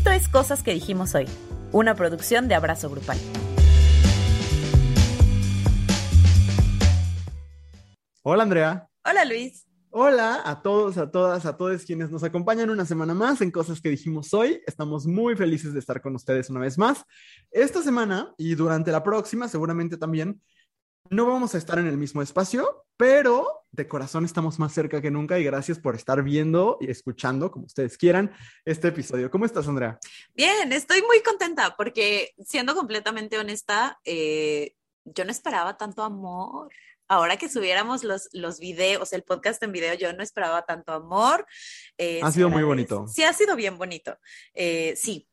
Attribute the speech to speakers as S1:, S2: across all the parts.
S1: Esto es Cosas que dijimos hoy, una producción de Abrazo Grupal.
S2: Hola Andrea.
S1: Hola Luis.
S2: Hola a todos, a todas, a todos quienes nos acompañan una semana más en Cosas que dijimos hoy. Estamos muy felices de estar con ustedes una vez más. Esta semana y durante la próxima seguramente también no vamos a estar en el mismo espacio, pero de corazón estamos más cerca que nunca y gracias por estar viendo y escuchando, como ustedes quieran, este episodio. ¿Cómo estás, Andrea?
S1: Bien, estoy muy contenta porque, siendo completamente honesta, eh, yo no esperaba tanto amor. Ahora que subiéramos los, los videos, el podcast en video, yo no esperaba tanto amor.
S2: Eh, ha sido muy bonito.
S1: Sí, ha sido bien bonito. Eh, sí,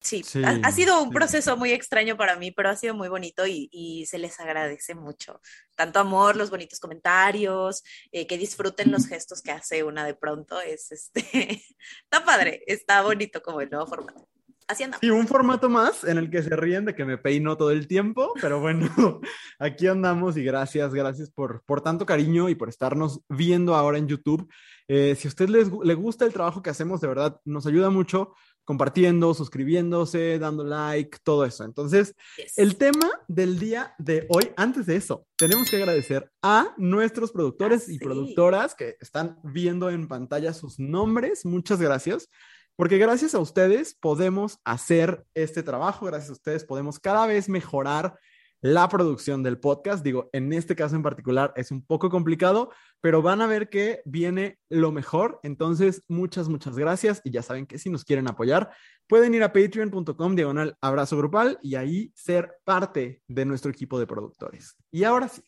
S1: Sí, ha, sido un proceso muy extraño para mí, pero ha sido muy bonito y, se les agradece mucho. Tanto amor, los bonitos comentarios, eh, que disfruten los gestos que hace una de pronto. Es este, está padre, está bonito como el nuevo formato. Andamos.
S2: Y un formato más en el que se ríen de que me peino todo el tiempo, pero bueno, aquí andamos y gracias, gracias por, por tanto cariño y por estarnos viendo ahora en YouTube. Eh, si a usted les, le gusta el trabajo que hacemos, de verdad, nos ayuda mucho compartiendo, suscribiéndose, dando like, todo eso. Entonces, el tema del día de hoy, antes de eso, tenemos que agradecer a nuestros productores y productoras que están viendo en pantalla sus nombres. Muchas gracias. Porque gracias a ustedes podemos hacer este trabajo, gracias a ustedes podemos cada vez mejorar la producción del podcast. Digo, en este caso en particular es un poco complicado, pero van a ver que viene lo mejor. Entonces, muchas, muchas gracias. Y ya saben que si nos quieren apoyar, pueden ir a patreon.com diagonal abrazo grupal y ahí ser parte de nuestro equipo de productores. Y ahora sí,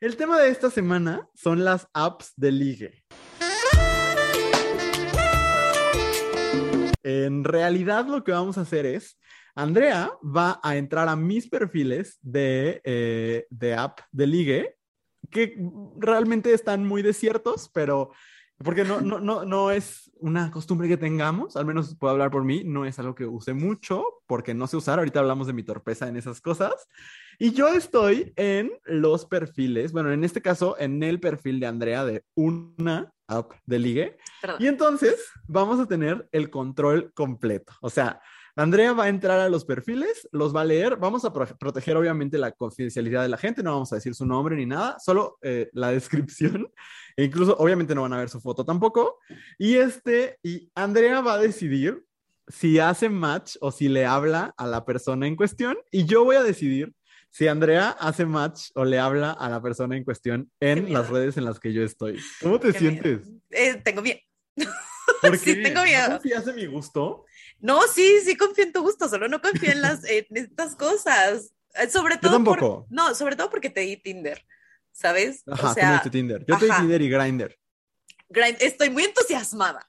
S2: el tema de esta semana son las apps de ligue. En realidad lo que vamos a hacer es Andrea va a entrar a mis perfiles de, eh, de app de ligue, que realmente están muy desiertos, pero porque no, no, no, no es una costumbre que tengamos, al menos puedo hablar por mí, no es algo que use mucho, porque no sé usar, ahorita hablamos de mi torpeza en esas cosas. Y yo estoy en los perfiles, bueno, en este caso, en el perfil de Andrea de una app de ligue. Y entonces vamos a tener el control completo. O sea, Andrea va a entrar a los perfiles, los va a leer, vamos a proteger obviamente la confidencialidad de la gente, no vamos a decir su nombre ni nada, solo eh, la descripción, e incluso obviamente no van a ver su foto tampoco. Y este, y Andrea va a decidir si hace match o si le habla a la persona en cuestión, y yo voy a decidir si Andrea hace match o le habla a la persona en cuestión en las redes en las que yo estoy. ¿Cómo te sientes?
S1: Eh, tengo miedo.
S2: ¿Por sí, tengo miedo. ¿Si hace mi gusto?
S1: No, sí, sí confío en tu gusto, solo no confío en, las, en estas cosas. Eh, sobre todo.
S2: Yo tampoco.
S1: no, sobre todo porque te di Tinder, ¿sabes?
S2: Ajá, o sea, tú Tinder. Yo te di Tinder y Grindr.
S1: Grind, estoy muy entusiasmada.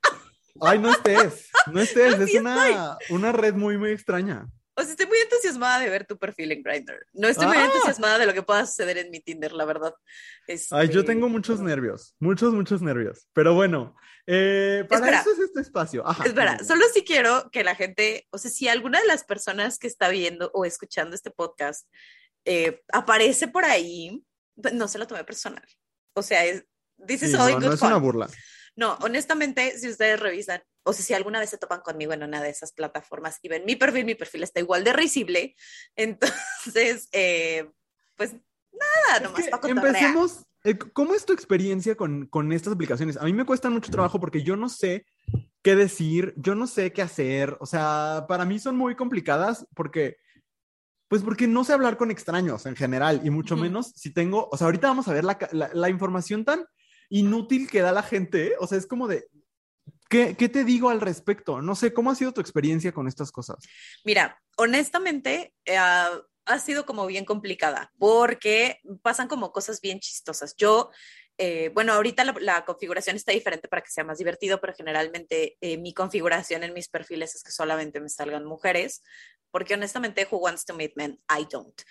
S2: Ay, no estés, no estés, es una, una red muy, muy extraña.
S1: O sea, estoy muy entusiasmada de ver tu perfil en Grindr. No estoy muy ah. entusiasmada de lo que pueda suceder en mi Tinder, la verdad.
S2: Ay, yo tengo este, muchos nervios, muchos, muchos nervios. Pero bueno, eh, para eso es este espacio.
S1: Espera, solo si quiero que la gente, o sea, si alguna de las personas que está viendo o escuchando este podcast eh, aparece por ahí, no se lo tome personal. O sea, es, dices,
S2: no, no es una burla.
S1: No, honestamente, si ustedes revisan, o sea, si alguna vez se topan conmigo en una de esas plataformas y ven mi perfil, mi perfil está igual de risible, entonces, eh, pues nada, nomás para
S2: Empecemos, ¿cómo es tu experiencia con, con estas aplicaciones? A mí me cuesta mucho trabajo porque yo no sé qué decir, yo no sé qué hacer, o sea, para mí son muy complicadas porque... Pues porque no sé hablar con extraños en general y mucho menos si tengo, o sea, ahorita vamos a ver la, la información tan inútil que da la gente. O sea, es como de, ¿qué, ¿qué, te digo al respecto? No sé, ¿cómo ha sido tu experiencia con estas cosas?
S1: Mira, honestamente, eh, ha sido como bien complicada porque pasan como cosas bien chistosas. Yo, eh, bueno, ahorita la, configuración está diferente para que sea más divertido, pero generalmente eh, mi configuración en mis perfiles es que solamente me salgan mujeres, porque honestamente, who wants to meet men? I don't.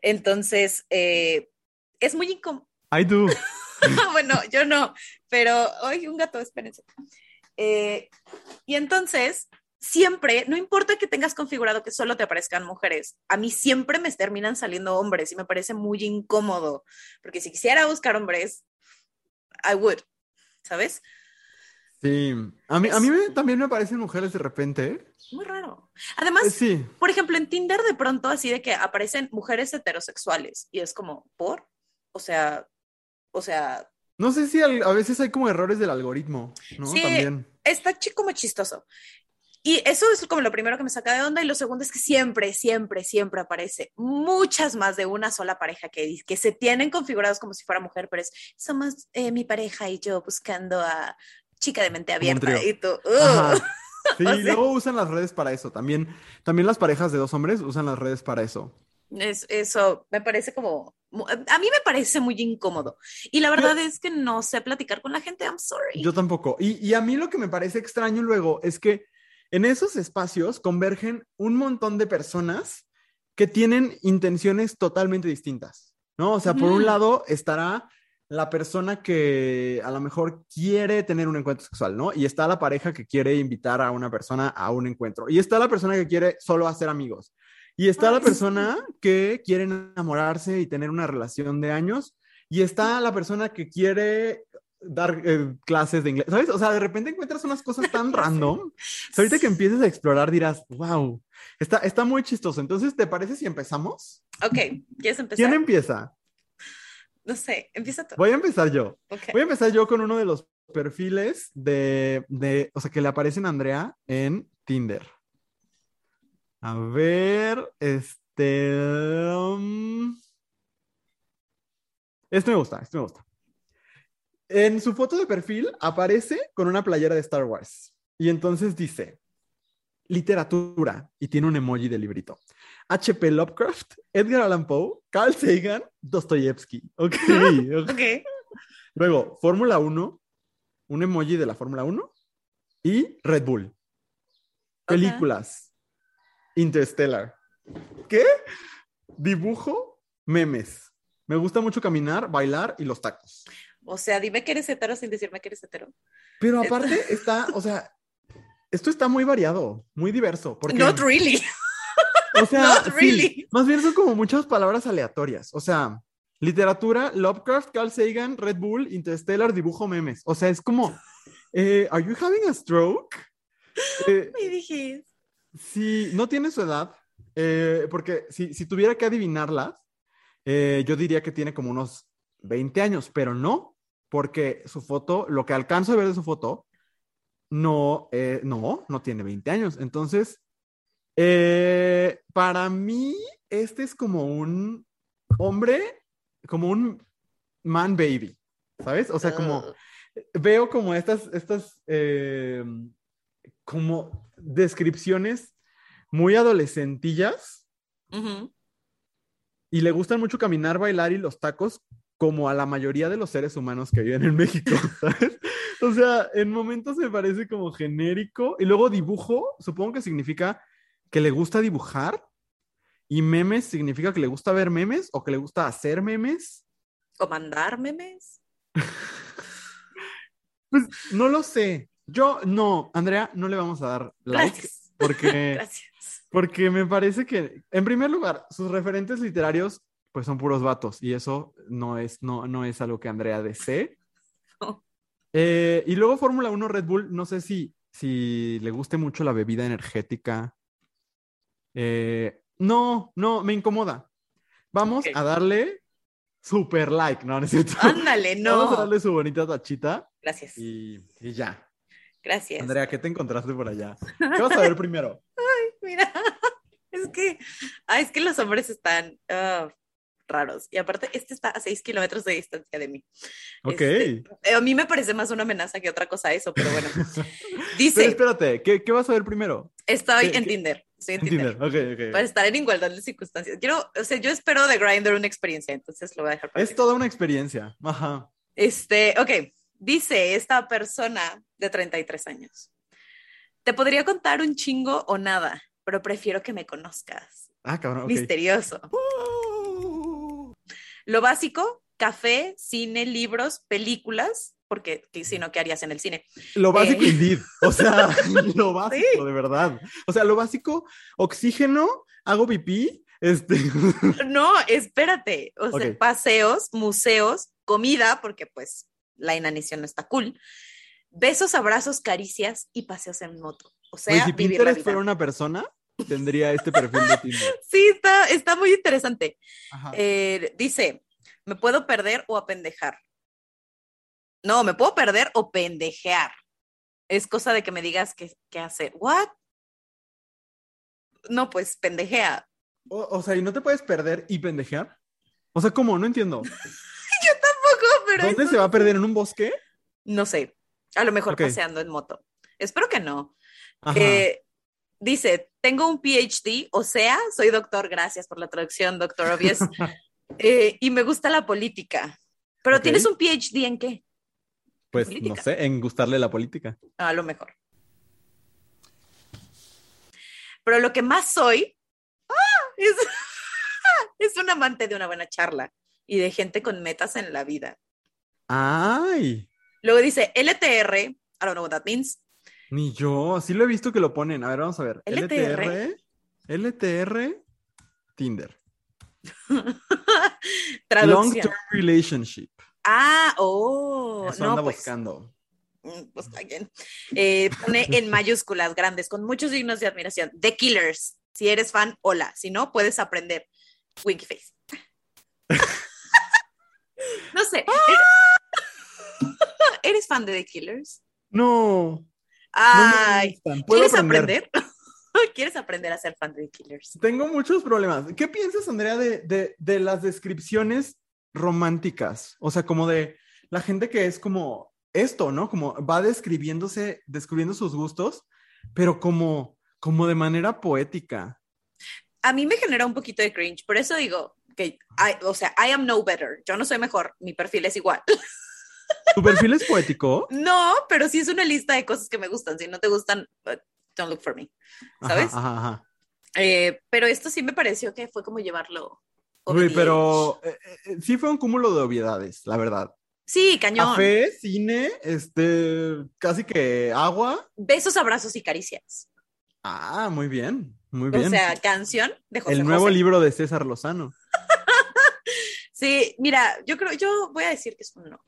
S1: Entonces, es muy incómodo.
S2: I do.
S1: bueno, yo no, pero hoy un gato, espérense. Eh, y entonces, siempre, no importa que tengas configurado que solo te aparezcan mujeres, a mí siempre me terminan saliendo hombres y me parece muy incómodo, porque si quisiera buscar hombres, I would, ¿sabes?
S2: Sí, a mí, a mí también me parecen mujeres de repente.
S1: Muy raro. Además,
S2: Eh, sí,
S1: por ejemplo, en Tinder de pronto así de que aparecen mujeres heterosexuales y es como, ¿por? O sea, o sea,
S2: no sé si al- a veces hay como errores del algoritmo, ¿no?
S1: Sí.
S2: También.
S1: está como chistoso. Y eso es como lo primero que me saca de onda. Y lo segundo es que siempre, siempre, siempre aparece muchas más de una sola pareja que, que se tienen configurados como si fuera mujer, pero es, somos eh, mi pareja y yo buscando a chica de mente abierta. Y tú, sea-
S2: luego usan las redes para eso. También, también las parejas de dos hombres usan las redes para eso.
S1: Es- eso me parece como, a mí me parece muy incómodo. Y la verdad es que no sé platicar con la gente, I'm sorry.
S2: Yo tampoco. Y, y a mí lo que me parece extraño luego es que en esos espacios convergen un montón de personas que tienen intenciones totalmente distintas, ¿no? O sea, por un
S1: Ujú.
S2: lado estará la persona que a lo mejor quiere tener un encuentro sexual, ¿no? Y está la pareja que quiere invitar a una persona a un encuentro. Y está la persona que quiere solo hacer amigos. Y está la
S1: Ay, sí.
S2: persona que quiere enamorarse y tener una relación de años. Y está la persona que quiere dar eh, clases de inglés, ¿sabes? O sea, de repente encuentras unas cosas tan random. Ahorita que empieces a explorar dirás, wow, está, está muy chistoso. Entonces, ¿te parece si empezamos?
S1: Ok, ¿quieres empezar?
S2: ¿Quién empieza?
S1: No sé, empieza tú.
S2: Voy a empezar yo. Voy a empezar yo con uno de los perfiles de, de, o sea, que le aparecen a Andrea en Tinder. A ver, este... um, Este me gusta, este me gusta. En su foto de perfil aparece con una playera de Star Wars. Y entonces dice, literatura, y tiene un emoji de librito. H.P. Lovecraft, Edgar Allan Poe, Carl Sagan, Dostoyevsky. Ok. ok. Luego, Fórmula 1, un emoji de la Fórmula 1 y Red Bull. Películas. Interstellar. ¿Qué? Dibujo, memes. Me gusta mucho caminar, bailar y los tacos.
S1: O sea, dime que eres hetero sin decirme que eres hetero.
S2: Pero aparte está, o sea, esto está muy variado, muy diverso. Porque,
S1: Not really.
S2: o sea,
S1: not
S2: sí,
S1: really.
S2: más bien son como muchas palabras aleatorias. O sea, literatura, Lovecraft, Carl Sagan, Red Bull, Interstellar, dibujo, memes. O sea, es como, eh, ¿Are you having a stroke? Eh,
S1: Me dijiste.
S2: Sí, no tiene su edad, eh, porque si, si tuviera que adivinarlas, eh, yo diría que tiene como unos 20 años, pero no, porque su foto, lo que alcanzo a ver de su foto, no, eh, no, no tiene 20 años. Entonces, eh, para mí, este es como un hombre, como un man baby, ¿sabes? O sea, como
S1: Ugh.
S2: veo como estas, estas, eh, como descripciones muy adolescentillas y le gustan mucho caminar, bailar y los tacos como a la mayoría de los seres humanos que viven en México, ¿sabes? O sea, en momentos me parece como genérico y luego dibujo, supongo que significa que le gusta dibujar y memes significa que le gusta ver memes o que le gusta hacer memes.
S1: O mandar memes.
S2: Pues no lo sé. Yo no, Andrea, no le vamos a dar like
S1: Gracias.
S2: porque
S1: Gracias.
S2: Porque me parece que, en primer lugar, sus referentes literarios, pues son puros vatos, y eso no es, no, no es algo que Andrea desee.
S1: No.
S2: Eh, y luego Fórmula 1 Red Bull, no sé si, si le guste mucho la bebida energética. Eh, no, no, me incomoda. Vamos a darle super like, ¿no? ¿No es cierto?
S1: Ándale,
S2: Vamos a
S1: no.
S2: darle su bonita tachita
S1: Gracias.
S2: y, y ya.
S1: Gracias.
S2: Andrea, ¿qué te encontraste por allá? ¿Qué vas a ver primero?
S1: Mira, es que, ah, es que los hombres están ah, raros. Y aparte, este está a 6 kilómetros de distancia de mí.
S2: Ok.
S1: Este, eh, a mí me parece más una amenaza que otra cosa eso, pero bueno.
S2: Pero
S1: Dice,
S2: espérate, ¿qué, qué vas a ver primero?
S1: estoy
S2: ¿qué-
S1: en
S2: qué-
S1: Tinder. Estoy en Tinder.
S2: Tinder, ok, ok.
S1: Para estar en igualdad de circunstancias. Quiero, o sea, yo espero de Grindr una experiencia, entonces lo voy a dejar para
S2: Es
S1: ti.
S2: toda una experiencia. Ajá.
S1: Este, ok, dice esta persona de 33 años. Te podría contar un chingo o nada, pero prefiero que me conozcas.
S2: Ah, cabrón, ok.
S1: Misterioso. Lo básico, café, cine, libros, películas, porque que- si no, ¿qué harías en el cine?
S2: Lo básico,
S1: Eh.
S2: indeed. O sea, lo básico,
S1: Sí.
S2: de verdad. O sea, lo básico, oxígeno, hago pipí, este...
S1: No, espérate. O sea, paseos, museos, comida, porque pues la inanición no está cool. besos, abrazos, caricias y paseos en moto. O sea,
S2: Güey, si
S1: vivir la
S2: Pinterest
S1: vida.
S2: fuera una persona, tendría este perfil de Tinder.
S1: Sí, está, está muy interesante. Eh, dice, ¿me puedo perder o apendejar? No, me puedo perder o pendejear. Es cosa de que me digas qué, qué hacer. ¿What? No, pues pendejea.
S2: O, o sea, ¿y no te puedes perder y pendejear? O sea, ¿cómo? No entiendo.
S1: Tampoco, pero
S2: ¿Dónde
S1: eso-
S2: se va a perder? ¿En un bosque?
S1: No sé. A lo mejor paseando en moto. Espero que no.
S2: Ajá.
S1: Eh, dice, tengo un PhD, o sea, soy doctor, gracias por la traducción, doctor Obvious, eh, y me gusta la política. Pero. ¿tienes un PhD en qué?
S2: pues
S1: política.
S2: no sé, en gustarle la política.
S1: A lo mejor. Pero lo que más soy ¡ah! es, es un amante de una buena charla y de gente con metas en la vida.
S2: ¡Ay!
S1: Luego dice LTR, I don't know what that means.
S2: Ni yo, sí lo he visto que lo ponen. A ver, vamos a ver.
S1: LTR.
S2: LTR, LTR, Tinder. Long. Term Relationship.
S1: Ah, oh,
S2: Eso
S1: no,
S2: anda
S1: pues,
S2: buscando.
S1: mm, pues está bien. Eh, pone en mayúsculas grandes, con muchos signos de admiración. The Killers. Si eres fan, hola. Si no, puedes aprender. Winky face. no sé. ¿Eres, ¿Eres fan de The Killers?
S2: No. No
S1: Ay.
S2: Puedo
S1: ¿quieres
S2: aprender.
S1: aprender? ¿Quieres aprender a ser fan de Killers?
S2: Tengo muchos problemas. ¿Qué piensas, Andrea, de, de, de las descripciones románticas? O sea, como de la gente que es como esto, ¿no? Como va describiéndose, descubriendo sus gustos, pero como, como de manera poética.
S1: A mí me genera un poquito de cringe, por eso digo que, I- o sea, I am no better. Yo no soy mejor, mi perfil es igual.
S2: ¿Tu perfil es poético?
S1: No, pero sí es una lista de cosas que me gustan. Si no te gustan, uh, don't look for me. ¿Sabes?
S2: Ajá, ajá.
S1: Eh, pero esto sí me pareció que fue como llevarlo.
S2: Uy, pero eh, eh, sí fue un cúmulo de obviedades, la verdad.
S1: Sí, cañón.
S2: Café, cine, este, casi que agua.
S1: Besos, abrazos y caricias.
S2: Ah, muy bien, muy bien.
S1: O sea, canción de José
S2: El nuevo
S1: José.
S2: libro de César Lozano.
S1: Sí, mira, yo creo, yo voy a decir que es un no.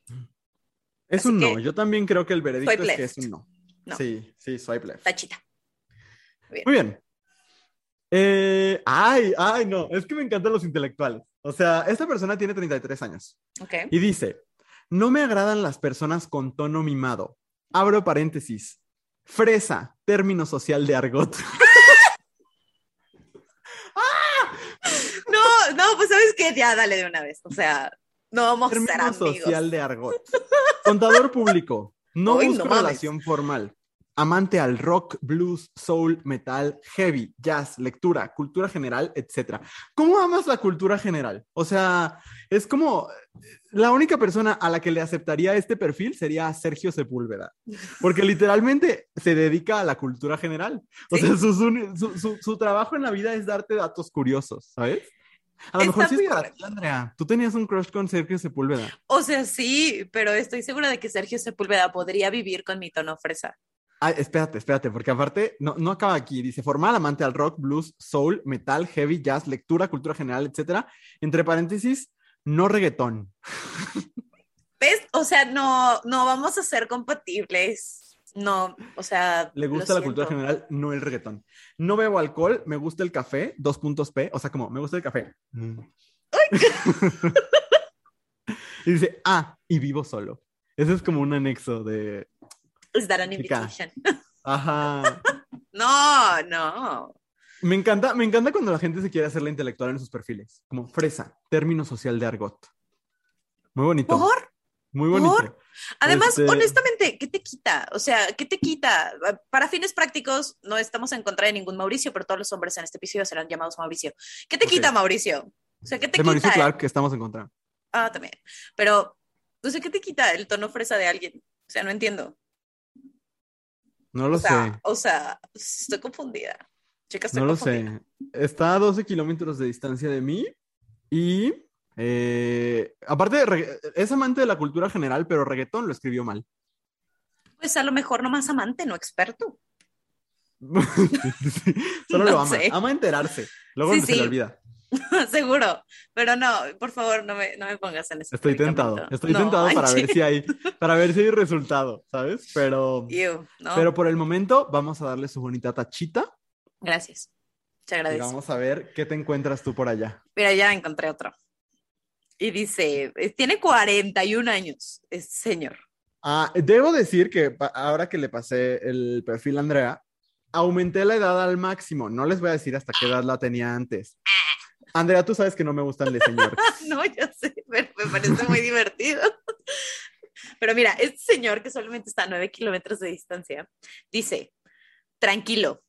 S2: Es
S1: Así
S2: un no. Yo también creo que el veredicto es que es un no.
S1: No.
S2: Sí, sí, swipe left.
S1: Tachita.
S2: Muy bien. Eh, ay, ay, no. Es que me encantan los intelectuales. O sea, esta persona tiene 33 años
S1: Ok.
S2: y dice: No me agradan las personas con tono mimado. Abro paréntesis. Fresa, término social de argot.
S1: No, no, pues sabes que ya dale de una vez. O sea, no vamos a ser amigos.
S2: social de argot. Contador público. No
S1: no
S2: busco relación formal. Amante al rock, blues, soul, metal, heavy, jazz, lectura, cultura general, etc. ¿Cómo amas la cultura general? O sea, es como la única persona a la que le aceptaría este perfil sería Sergio Sepúlveda, porque literalmente se dedica a la cultura general. O
S1: Sí.
S2: sea, su, su- su trabajo en la vida es darte datos curiosos, ¿sabes? A lo mejor sí es para ti, Andrea. Tú tenías un crush con Sergio Sepúlveda.
S1: O sea, sí, pero estoy segura de que Sergio Sepúlveda podría vivir con mi tono fresa.
S2: Ay, espérate, espérate, porque aparte no, no acaba aquí. Dice formal amante al rock, blues, soul, metal, heavy, jazz, lectura, cultura general, etcétera. Entre paréntesis, no reggaetón.
S1: ¿Ves? O sea, no, no vamos a ser compatibles. No, o sea.
S2: Le gusta la cultura general, no el reggaetón. No bebo alcohol, me gusta el café, dos puntos P, o sea, como me gusta el café. Mm. y dice, ah, y vivo solo. Ese es como un anexo de,
S1: Is that an invitation?
S2: ajá.
S1: No, no.
S2: Me encanta, me encanta cuando la gente se quiere hacer la intelectual en sus perfiles. Como fresa, término social de argot. Muy bonito.
S1: ¿Por?
S2: Muy bonito.
S1: ¿Por? Además,
S2: Este-
S1: honestamente, ¿qué te quita? O sea, ¿qué te quita? Para fines prácticos, no estamos en contra de ningún Mauricio, pero todos los hombres en este episodio serán llamados Mauricio. ¿Qué te quita, Mauricio? O sea, ¿qué te
S2: De Mauricio
S1: quita?
S2: Clark, que estamos en contra.
S1: Ah, también. Pero, no sé, ¿qué te quita el tono fresa de alguien? O sea, no entiendo.
S2: No lo
S1: O sea,
S2: sé.
S1: o sea, estoy confundida. Chica, estoy
S2: No lo
S1: confundida.
S2: sé. Está a 12 kilómetros de distancia de mí y eh, aparte es amante de la cultura general, pero reggaetón lo escribió mal.
S1: Pues a lo mejor nomás amante, no experto.
S2: Sí, Solo
S1: No
S2: lo ama.
S1: sé.
S2: Ama enterarse. Luego
S1: Sí,
S2: se le olvida.
S1: Seguro, pero no, por favor, no me, no me pongas en ese
S2: Estoy tentado, estoy tentado para ver si hay, para ver si hay resultado, ¿sabes? Pero, pero por el momento vamos a darle su bonita tachita.
S1: Gracias. Te agradezco.
S2: vamos a ver qué te encuentras tú por allá.
S1: Mira, ya encontré otro. Y dice, eh, tiene 41 años, es señor.
S2: Ah, debo decir que ahora que le pasé el perfil a Andrea, aumenté la edad al máximo. No les voy a decir hasta qué edad la tenía antes. Andrea, tú sabes que no me gustan de señor.
S1: no, yo sé, pero me parece muy divertido. Pero mira, este señor que solamente está a nueve kilómetros de distancia, dice, tranquilo,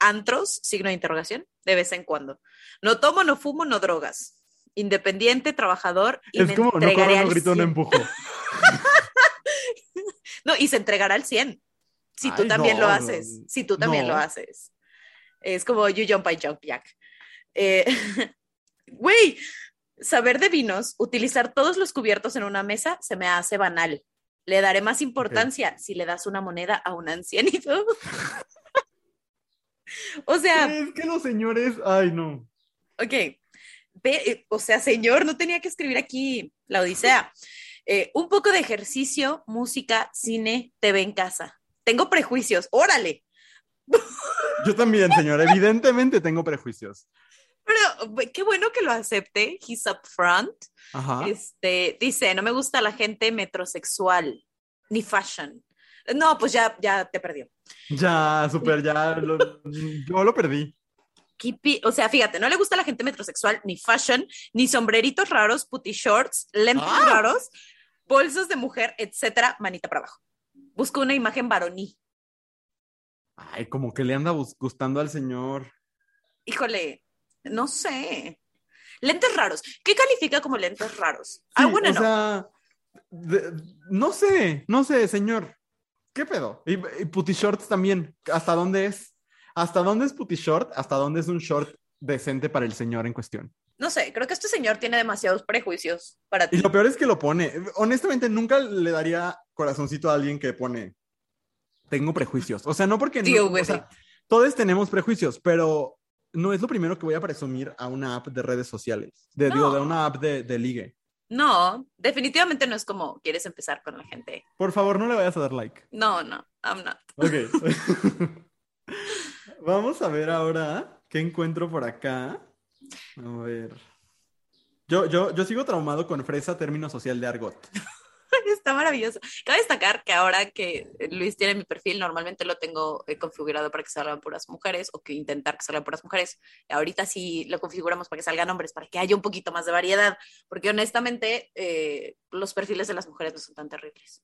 S1: antros, signo de interrogación, de vez en cuando. No tomo, no fumo, no drogas. Independiente, trabajador.
S2: Y es como, no corro, no grito, no empujo.
S1: no, y se entregará al 100. Si tú también lo haces. si tú también lo haces. Es como you jump, I jump, Jack. Eh, güey, saber de vinos, utilizar todos los cubiertos en una mesa se me hace banal. Le daré más importancia si le das una moneda a un ancianito. o sea.
S2: Es que los señores. Ay, no.
S1: Ok. Eh, o sea, señor, no tenía que escribir aquí la Odisea. Eh, un poco de ejercicio, música, cine, TV en casa. Tengo prejuicios, órale.
S2: Yo también, señor, evidentemente tengo prejuicios.
S1: Pero qué bueno que lo acepte. He's up front. Este, dice, no me gusta la gente metrosexual ni fashion. No, pues ya, ya te perdió.
S2: Ya, súper, ya, yo lo perdí.
S1: O sea, fíjate, no le gusta la gente metrosexual, ni fashion, ni sombreritos raros, putty shorts, lentes ah. raros, bolsos de mujer, etcétera, manita para abajo. Busco una imagen varoní.
S2: Ay, como que le anda gustando al señor.
S1: Híjole, no sé. Lentes raros. ¿Qué califica como lentes raros? ah, bueno,
S2: o no. Sea, no sé, no sé, señor. ¿Qué pedo? Y, putty shorts también. ¿Hasta dónde es? ¿Hasta dónde es putty short? ¿Hasta dónde es un short decente para el señor en cuestión?
S1: No sé, creo que este señor tiene demasiados prejuicios para ti.
S2: Y lo peor es que lo pone. Honestamente, nunca le daría corazoncito a alguien que pone. Tengo prejuicios. O sea, no porque no. O sea, todos tenemos prejuicios, pero no es lo primero que voy a presumir a una app de redes sociales, de, digo, de una app de, de, ligue.
S1: No, definitivamente no es como quieres empezar con la gente.
S2: Por favor, no le vayas a dar like.
S1: No, no, I'm not.
S2: Ok. Vamos a ver ahora qué encuentro por acá. A ver. Yo, yo, yo sigo traumado con fresa término social de argot.
S1: Está maravilloso. Cabe destacar que ahora que Luis tiene mi perfil, normalmente lo tengo eh, configurado para que salgan puras mujeres o que intentar que salgan puras mujeres. Ahorita sí lo configuramos para que salgan hombres, para que haya un poquito más de variedad, porque honestamente eh, los perfiles de las mujeres no son tan terribles.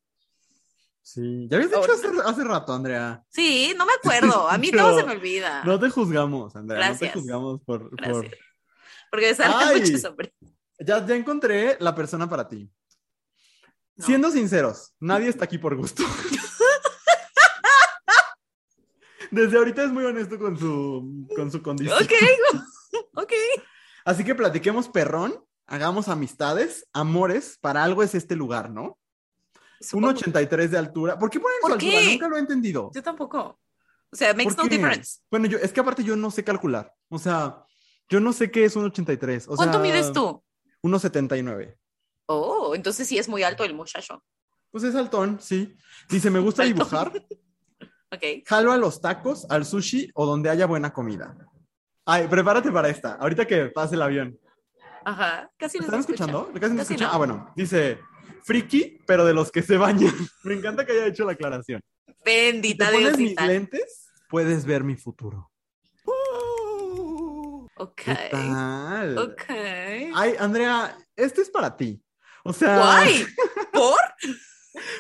S2: Sí, ya habías dicho hace, rato, Andrea.
S1: Sí, no me acuerdo. A mí todo se me olvida.
S2: No te juzgamos, Andrea. No te juzgamos por.
S1: Porque salen muchos hombres.
S2: Ya, ya encontré la persona para ti. Siendo sinceros, nadie está aquí por gusto. Desde ahorita es muy honesto con su, con su condición.
S1: Ok, ok.
S2: Así que platiquemos perrón, hagamos amistades, amores, para algo es este lugar, ¿no? Un 1,83 de altura. ¿Por qué ponen su altura? Nunca lo he entendido.
S1: Yo tampoco. O sea, makes no difference.
S2: Bueno, yo, es que aparte yo no sé calcular. O sea, yo no sé qué es un 83. O
S1: ¿Cuánto mides tú?
S2: 1,79.
S1: Oh, entonces sí es muy alto el muchacho.
S2: Pues es altón, sí. Dice, me gusta dibujar.
S1: ok.
S2: Jalo a los tacos, al sushi o donde haya buena comida. Ay, prepárate para esta, ahorita que pase el avión.
S1: Ajá, casi no
S2: ¿Están escuchando? Casi, no escuchan. Ah, bueno, dice, friki, pero de los que se bañan. me encanta que haya hecho la aclaración.
S1: Bendita
S2: si te pones mis lentes, puedes ver mi futuro.
S1: ok.
S2: ¿Qué tal?
S1: Ok.
S2: Ay, Andrea, este es para ti. O sea.
S1: ¿Guay? ¿Por?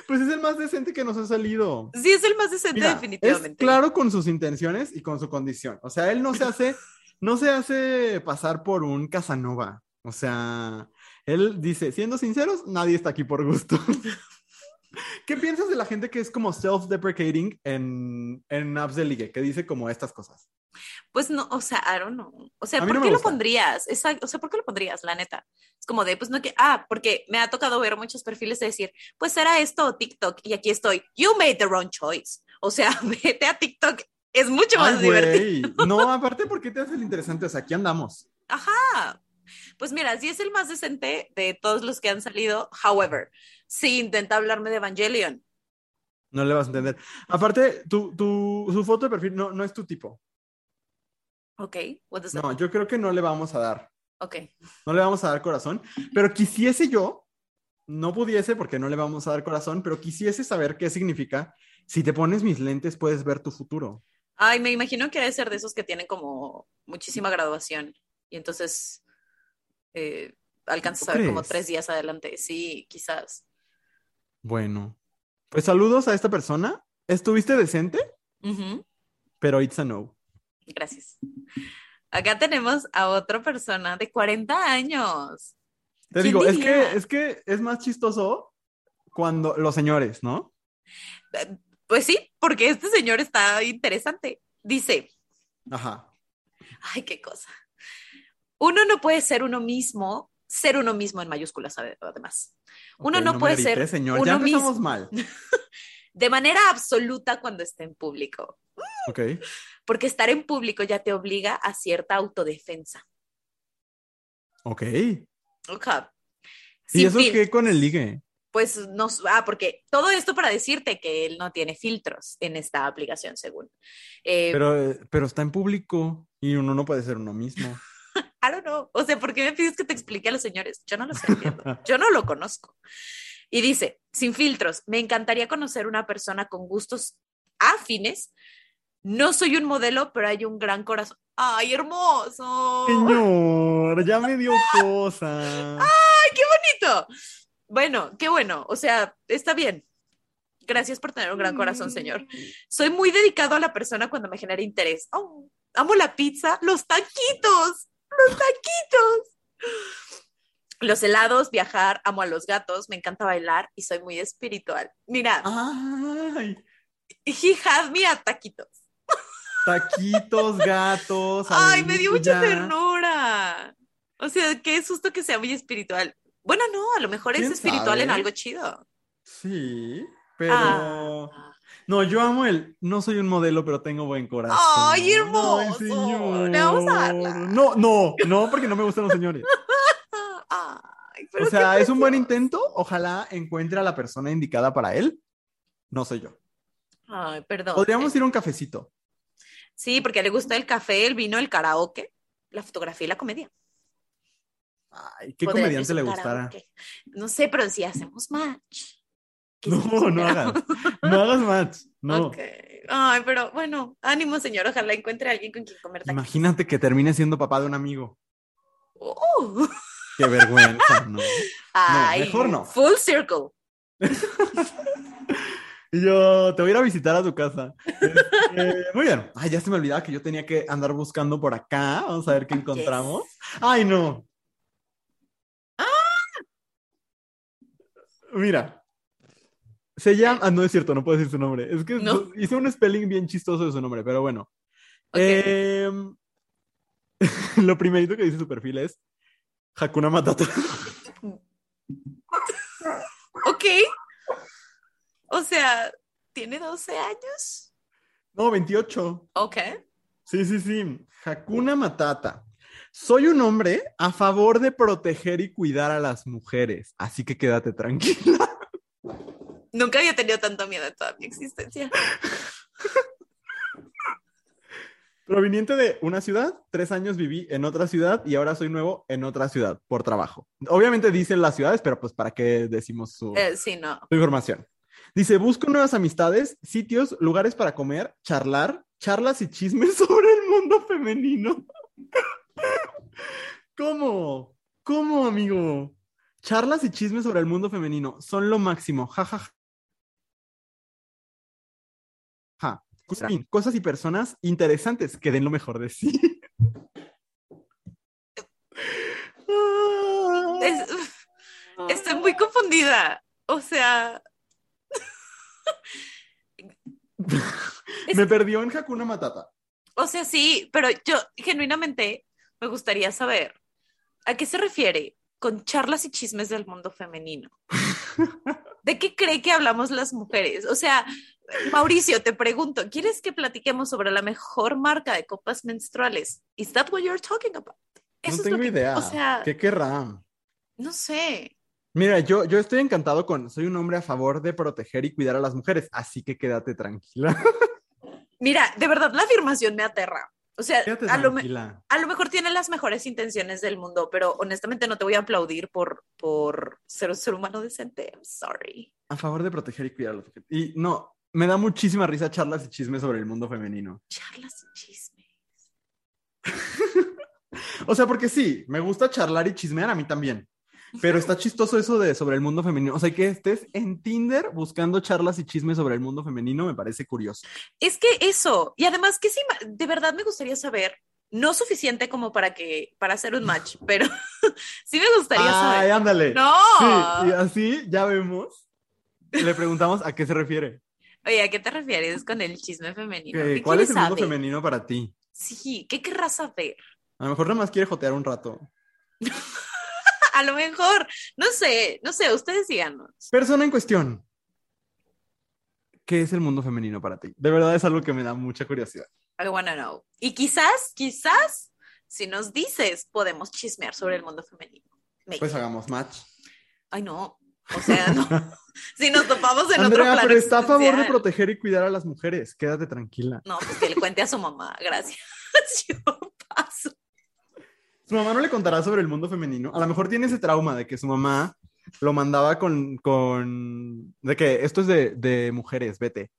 S2: Pues es el más decente que nos ha salido.
S1: Sí, es el más decente, definitivamente.
S2: Es claro con sus intenciones y con su condición. O sea, él no se hace, no se hace pasar por un Casanova. O sea, él dice, siendo sinceros, nadie está aquí por gusto. ¿Qué piensas de la gente que es como self-deprecating en, en apps de ligue, que dice como estas cosas?
S1: Pues no, o sea, I don't know. O sea, ¿por qué lo pondrías? o sea, ¿por qué lo pondrías, la neta? Es como de, pues no que, ah, porque me ha tocado ver muchos perfiles de decir, pues era esto TikTok y aquí estoy. You made the wrong choice. O sea, vete a TikTok, es mucho más divertido.
S2: No, aparte, ¿por qué te hace el interesante? O sea, aquí andamos.
S1: Ajá. Pues mira, sí es el más decente de todos los que han salido. However, si intenta hablarme de Evangelion.
S2: No le vas a entender. Aparte, tu, tu, su foto de perfil no, no es tu tipo.
S1: Ok, what does that
S2: No, yo creo que no le vamos a dar.
S1: Ok.
S2: No le vamos a dar corazón. Pero quisiese yo, no pudiese porque no le vamos a dar corazón, pero quisiese saber qué significa. Si te pones mis lentes, puedes ver tu futuro.
S1: Ay, me imagino que debe ser de esos que tienen como muchísima graduación y entonces eh, alcanzas a
S2: ¿Tú
S1: ver como tres días adelante. Sí, quizás.
S2: Bueno, pues saludos a esta persona. Estuviste decente, pero it's a no.
S1: Gracias. Acá tenemos a otra persona de 40 años.
S2: Te
S1: ¿Quién
S2: digo, es que, es que es más chistoso cuando los señores, ¿no?
S1: Eh, Pues sí, porque este señor está interesante. Dice,
S2: Ajá.
S1: ay, qué cosa. Uno no puede ser uno mismo, ser uno mismo en mayúsculas ade- además. Uno no
S2: me
S1: puede ser
S2: señor.
S1: uno
S2: ya empezamos
S1: mismo.
S2: mal.
S1: de manera absoluta cuando esté en público.
S2: Ok.
S1: porque estar en público ya te obliga a cierta autodefensa.
S2: Ok.
S1: Ok.
S2: ¿Y eso qué con el ligue?
S1: Pues no, ah, porque todo esto para decirte que él no tiene filtros en esta aplicación, según. Eh,
S2: Pero, pero está en público y uno no puede ser uno mismo.
S1: I don't know. O sea, ¿por qué me pides que te explique a los señores? Yo no los entiendo. Yo no lo conozco. Y dice, sin filtros, me encantaría conocer una persona con gustos afines. No soy un modelo, pero hay un gran corazón. ¡Ay, hermoso!
S2: Señor, ya me dio cosa.
S1: ¡Ay, qué bonito! Bueno, qué bueno. O sea, está bien. Gracias por tener un gran corazón, señor. Soy muy dedicado a la persona cuando me genera interés. Oh, amo la pizza, los taquitos, los taquitos. Los helados, viajar, amo a los gatos, me encanta bailar y soy muy espiritual. Mira,
S2: Ay,
S1: he had me a taquitos.
S2: taquitos, gatos.
S1: Ay, me dio mucha ternura. O sea, qué susto que sea muy espiritual. Bueno, no, a lo mejor es
S2: ¿Quién
S1: espiritual en algo chido.
S2: Sí, pero.
S1: Ah.
S2: No, yo amo el. No soy un modelo, pero tengo buen corazón.
S1: Ay, hermoso.
S2: señor.
S1: Le vamos a darla.
S2: No, no, no, porque no me gustan los señores.
S1: Ay, pero
S2: O sea, es un buen intento. Ojalá encuentre a la persona indicada para él. No soy yo.
S1: Ay, perdón.
S2: Podríamos ir a un cafecito.
S1: Sí, porque le gusta el café, el vino, el karaoke, la fotografía y la comedia.
S2: Ay, ¿qué
S1: Podría
S2: comediante le gustara?
S1: No sé, pero si hacemos match.
S2: No, no hagas. No hagas match. No.
S1: Ay, pero bueno, ánimo, señor. Ojalá encuentre a alguien con quien comer.
S2: Imagínate que termine siendo papá de un amigo.
S1: Oh.
S2: Qué vergüenza, ¿no?
S1: Ay,
S2: mejor no.
S1: Full circle.
S2: Y yo te voy a ir a visitar a tu casa. Este, muy bien. Ay, ya se me olvidaba que yo tenía que andar buscando por acá. Vamos a ver qué encontramos. Ay, no. Mira. Se llama. Ah, no es cierto, no puedo decir su nombre. Es que
S1: ¿No?
S2: hice un spelling bien chistoso de su nombre, pero bueno. Em, lo primerito que dice su perfil es Hakuna Matata.
S1: Ok. O sea, ¿tiene 12 años?
S2: No, 28.
S1: Ok.
S2: Sí, sí, sí. Hakuna Matata. Soy un hombre a favor de proteger y cuidar a las mujeres, así que quédate tranquila.
S1: Nunca había tenido tanto miedo en toda mi existencia.
S2: Proveniente de una ciudad, tres años viví en otra ciudad y ahora soy nuevo en otra ciudad por trabajo. Obviamente dicen las ciudades, pero pues para qué decimos su,
S1: Eh, sí, no.
S2: su información. Dice, busco nuevas amistades, sitios, lugares para comer, charlar, charlas y chismes sobre el mundo femenino. ¿Cómo? ¿Cómo, amigo? Charlas y chismes sobre el mundo femenino son lo máximo. Ja, ja, Cosas y personas interesantes que den lo mejor de sí.
S1: Es- estoy muy confundida. O sea, es-
S2: Me perdió en Hakuna Matata.
S1: o sea, sí, pero yo genuinamente me gustaría saber a qué se refiere con charlas y chismes del mundo femenino. ¿De qué cree que hablamos las mujeres? O sea, Mauricio, te pregunto, ¿quieres que platiquemos sobre la mejor marca de copas menstruales? ¿Is that what you're talking about? Eso
S2: no tengo
S1: que-
S2: idea.
S1: o sea-
S2: ¿Qué querrá?
S1: No sé.
S2: Mira, yo, yo estoy encantado con, soy un hombre a favor de proteger y cuidar a las mujeres, así que quédate tranquila.
S1: Mira, de verdad la afirmación me aterra. O sea, a lo, a lo mejor tiene las mejores intenciones del mundo, pero honestamente no te voy a aplaudir por, por ser un ser humano decente. I'm sorry.
S2: A favor de proteger y cuidar a las mujeres. Y no, me da muchísima risa charlas y chismes sobre el mundo femenino.
S1: Charlas y chismes.
S2: O sea, porque sí, me gusta charlar y chismear a mí también. Pero está chistoso eso de sobre el mundo femenino. O sea, que estés en Tinder buscando charlas y chismes sobre el mundo femenino me parece curioso.
S1: Es que eso, y además que sí, de verdad me gustaría saber, no suficiente como para que, para hacer un match, pero sí me gustaría
S2: Ay,
S1: saber.
S2: ándale.
S1: No.
S2: Sí, y así ya vemos. Le preguntamos a qué se refiere.
S1: Oye, ¿a qué te refieres con el chisme femenino? ¿Qué
S2: ¿Cuál es el mundo
S1: saber?
S2: femenino para ti?
S1: Sí, ¿qué querrás saber?
S2: A lo mejor nada más quiere jotear un rato.
S1: A lo mejor, no sé, no sé, ustedes díganos.
S2: Persona en cuestión. ¿Qué es el mundo femenino para ti? De verdad es algo que me da mucha curiosidad.
S1: I wanna know. Y quizás, quizás, si nos dices, podemos chismear sobre el mundo femenino. Maybe.
S2: Pues hagamos match.
S1: Ay, no. O sea, no. si nos topamos en otro
S2: Andrea,
S1: plano
S2: pero está a favor de proteger y cuidar a las mujeres. Quédate tranquila.
S1: No, pues que le cuente a su mamá. Gracias. Yo paso.
S2: Su mamá no le contará sobre el mundo femenino. A lo mejor tiene ese trauma de que su mamá lo mandaba con, con... de que esto es de, de mujeres, vete.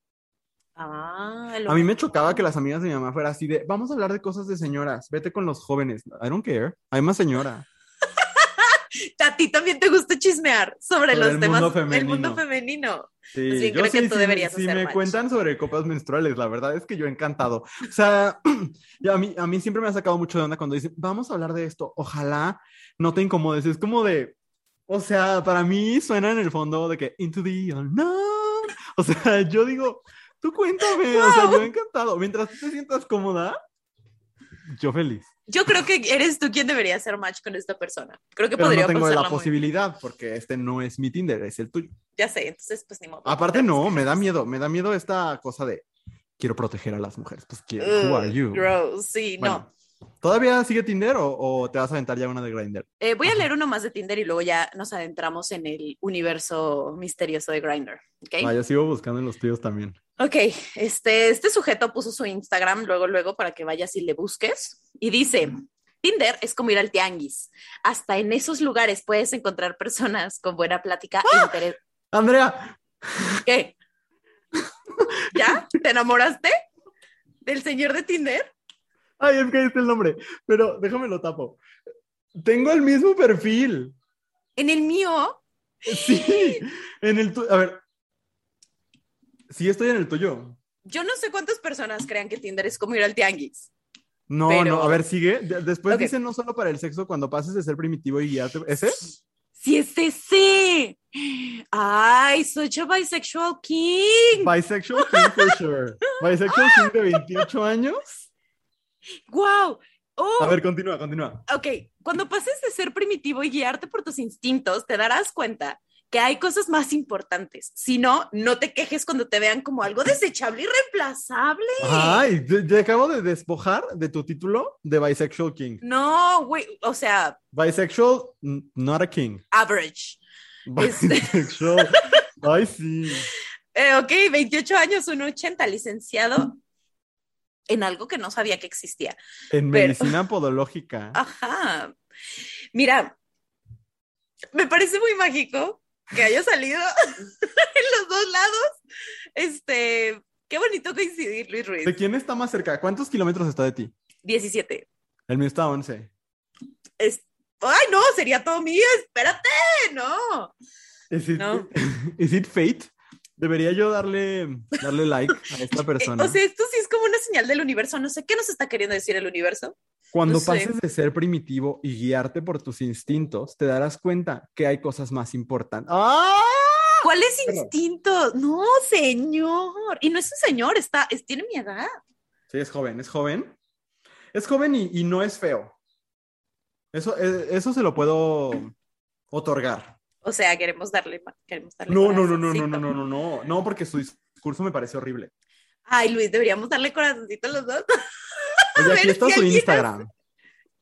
S1: Ah,
S2: A mí me chocaba que las amigas de mi mamá fuera así de, vamos a hablar de cosas de señoras, vete con los jóvenes. I don't care. Hay más señora.
S1: A ti también te gusta chismear sobre,
S2: Sobre
S1: los
S2: el
S1: temas
S2: mundo
S1: del
S2: femenino.
S1: mundo femenino.
S2: Sí,
S1: Pues bien,
S2: yo
S1: creo que
S2: sí,
S1: tú
S2: sí,
S1: deberías
S2: Si
S1: hacer
S2: me
S1: match.
S2: cuentan sobre copas menstruales, la verdad es que yo he encantado. O sea, a, mí, a mí siempre me ha sacado mucho de onda cuando dicen, vamos a hablar de esto, ojalá no te incomodes. Es como de, o sea, para mí suena en el fondo de que into the unknown. O sea, yo digo, tú cuéntame, o sea, yo he encantado. Mientras tú te sientas cómoda, yo feliz.
S1: Yo creo que eres tú quien debería hacer match con esta persona. Creo que
S2: Pero
S1: podría
S2: no tengo la posibilidad porque este no es mi Tinder, es el tuyo.
S1: Ya sé, entonces pues ni modo.
S2: Aparte no, me da miedo, me da miedo esta cosa de quiero proteger a las mujeres. Pues ¿quién? Who are you?
S1: Gross, sí, no.
S2: ¿Todavía sigue Tinder o, o te vas a aventar ya una de Grindr?
S1: Eh, voy a leer uno más de Tinder y luego ya nos adentramos en el universo misterioso de Grindr. ¿ok?
S2: Ah, yo sigo buscando en los tuyos también.
S1: Ok, este, este sujeto puso su Instagram luego, luego para que vayas y le busques y dice, Tinder es como ir al tianguis. Hasta en esos lugares puedes encontrar personas con buena plática e interés.
S2: Andrea,
S1: ¿Qué? ¿Ya? ¿Te enamoraste del señor de Tinder?
S2: ay, es que ahí está el nombre, pero déjame lo tapo. Tengo el mismo perfil.
S1: En el mío,
S2: Sí, en el tuyo. A ver, sí estoy en el tuyo.
S1: yo no sé cuántas personas crean que Tinder es como ir al tianguis.
S2: No,
S1: Pero-
S2: no, a ver, sigue. De- después
S1: Ok.
S2: dice no solo para el sexo cuando pases de ser primitivo y guiarte. ¿Ese?
S1: ¡Sí es ese! ¡Ay, such a bisexual king!
S2: Bisexual King for sure. Bisexual King de 28 años.
S1: ¡Wow! ¡Oh!
S2: A ver, continúa, continúa.
S1: Ok, cuando pases de ser primitivo y guiarte por tus instintos, te darás cuenta que hay cosas más importantes. Si no, no te quejes cuando te vean como algo desechable y reemplazable.
S2: Ay, te acabo de despojar de tu título de Bisexual King.
S1: No, güey, o sea,
S2: Bisexual, not a king.
S1: average.
S2: Bisexual. Ay, sí.
S1: Eh, ok, 28 años, un 80, licenciado en algo que no sabía que existía.
S2: En
S1: Pero-
S2: medicina podológica.
S1: Ajá. Mira, me parece muy mágico que haya salido en los dos lados. Este, qué bonito coincidir, Luis Ruiz.
S2: ¿De quién está más cerca? ¿Cuántos kilómetros está de ti?
S1: 17.
S2: El mío está a 11.
S1: Es... Ay, no, sería todo mío, espérate, no.
S2: ¿Is it,
S1: No.
S2: is it fate? Debería yo darle, darle like a esta
S1: Eh,
S2: persona.
S1: o sea, esto sí es como una señal del universo. No sé qué nos está queriendo decir el universo.
S2: Cuando
S1: no sé.
S2: pases de ser primitivo y guiarte por tus instintos, te darás cuenta que hay cosas más importantes. ¡Ah!
S1: ¿Cuáles instintos? No, señor. Y no es un señor, está, es, tiene mi edad.
S2: Sí, es joven, es joven. Es joven y, y no es feo. Eso, eh, eso se lo puedo otorgar.
S1: O sea, queremos darle, queremos darle
S2: No, no, no, no, no, no, no, no, no, no, porque su discurso me parece horrible.
S1: Ay, Luis, deberíamos darle corazoncito a los dos.
S2: Oye, aquí está su Instagram.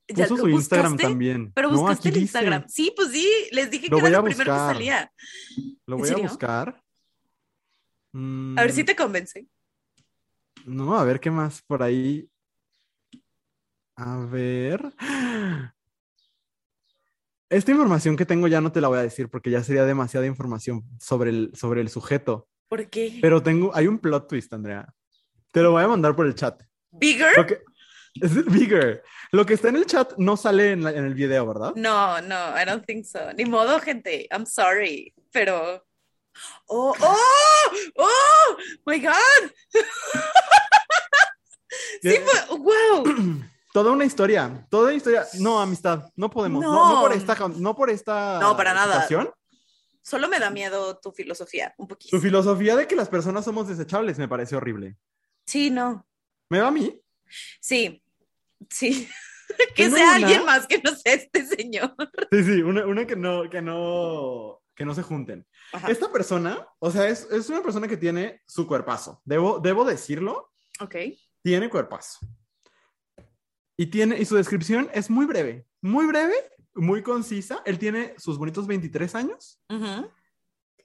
S1: Ya
S2: Puso su Instagram también.
S1: Pero
S2: No,
S1: buscaste
S2: aquí
S1: el
S2: dice.
S1: Instagram. Sí, pues sí, les dije
S2: Lo
S1: que
S2: voy
S1: era
S2: a
S1: lo primero que salía.
S2: Lo
S1: ¿En
S2: voy a buscar.
S1: A ver si
S2: Mm,
S1: te convence.
S2: No, a ver qué más por ahí. A ver. Esta información que tengo ya no te la voy a decir porque ya sería demasiada información sobre el, sobre el sujeto.
S1: ¿Por qué?
S2: Pero tengo, hay un plot twist, Andrea. Te lo voy a mandar por el chat.
S1: ¿Bigger?
S2: es bigger. Lo que está en el chat no sale en, la- en el video, ¿verdad?
S1: No, no, I don't think so. Ni modo, gente. I'm sorry, pero. Oh, oh, oh, my God. sí, fue, wow.
S2: Toda una historia, toda una historia. No, amistad, no podemos. No, no
S1: No.
S2: por esta, no por esta
S1: No, para nada.
S2: situación.
S1: Solo me da miedo tu filosofía, un poquito.
S2: Tu filosofía de que las personas somos desechables me parece horrible.
S1: Sí, no.
S2: ¿Me va a mí?
S1: Sí, sí. que sea
S2: una-
S1: alguien más que no sea este señor.
S2: Sí, sí, una, una que no, que no, que no se junten.
S1: Ajá.
S2: Esta persona, o sea, es, es una persona que tiene su cuerpazo. Debo, debo decirlo,
S1: Ok.
S2: tiene cuerpazo. Y tiene, y su descripción es muy breve, muy breve, muy concisa. Él tiene sus bonitos 23 años
S1: Ujú.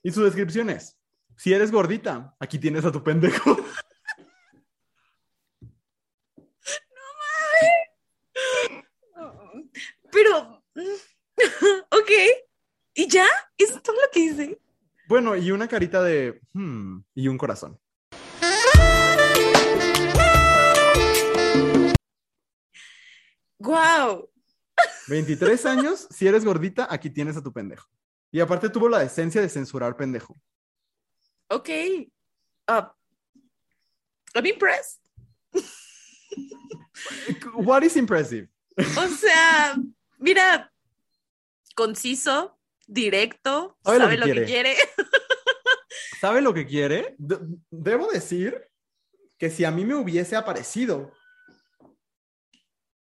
S2: y su descripción es, si eres gordita, aquí tienes a tu pendejo.
S1: Pero, ok. ¿Y ya? ¿Eso es todo lo que hice?
S2: Bueno, y una carita de, hmm, y un corazón.
S1: Wow.
S2: 23 años, si eres gordita, aquí tienes a tu pendejo. Y aparte tuvo la decencia de censurar pendejo.
S1: Ok. Uh, I'm impressed.
S2: What is impressive?
S1: O sea, mira, conciso, directo,
S2: Sabe
S1: sabe,
S2: lo que
S1: lo que quiere.
S2: ¿Sabe lo que quiere? De- debo decir que si a mí me hubiese aparecido,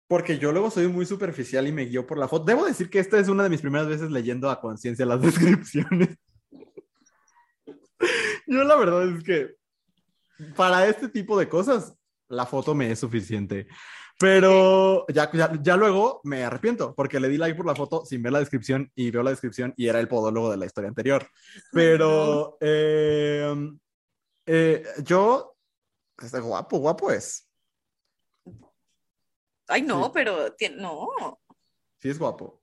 S2: porque yo luego soy muy superficial y me guío por la foto, debo decir que esta es una de mis primeras veces leyendo a conciencia las descripciones. Yo la verdad es que para este tipo de cosas, la foto me es suficiente. Pero ya, ya, ya luego me arrepiento porque le di like por la foto sin ver la descripción y veo la descripción y era el podólogo de la historia anterior. Pero eh, eh, yo, este guapo, guapo es.
S1: Ay, no,
S2: Sí.
S1: pero tiene- no.
S2: Sí es guapo.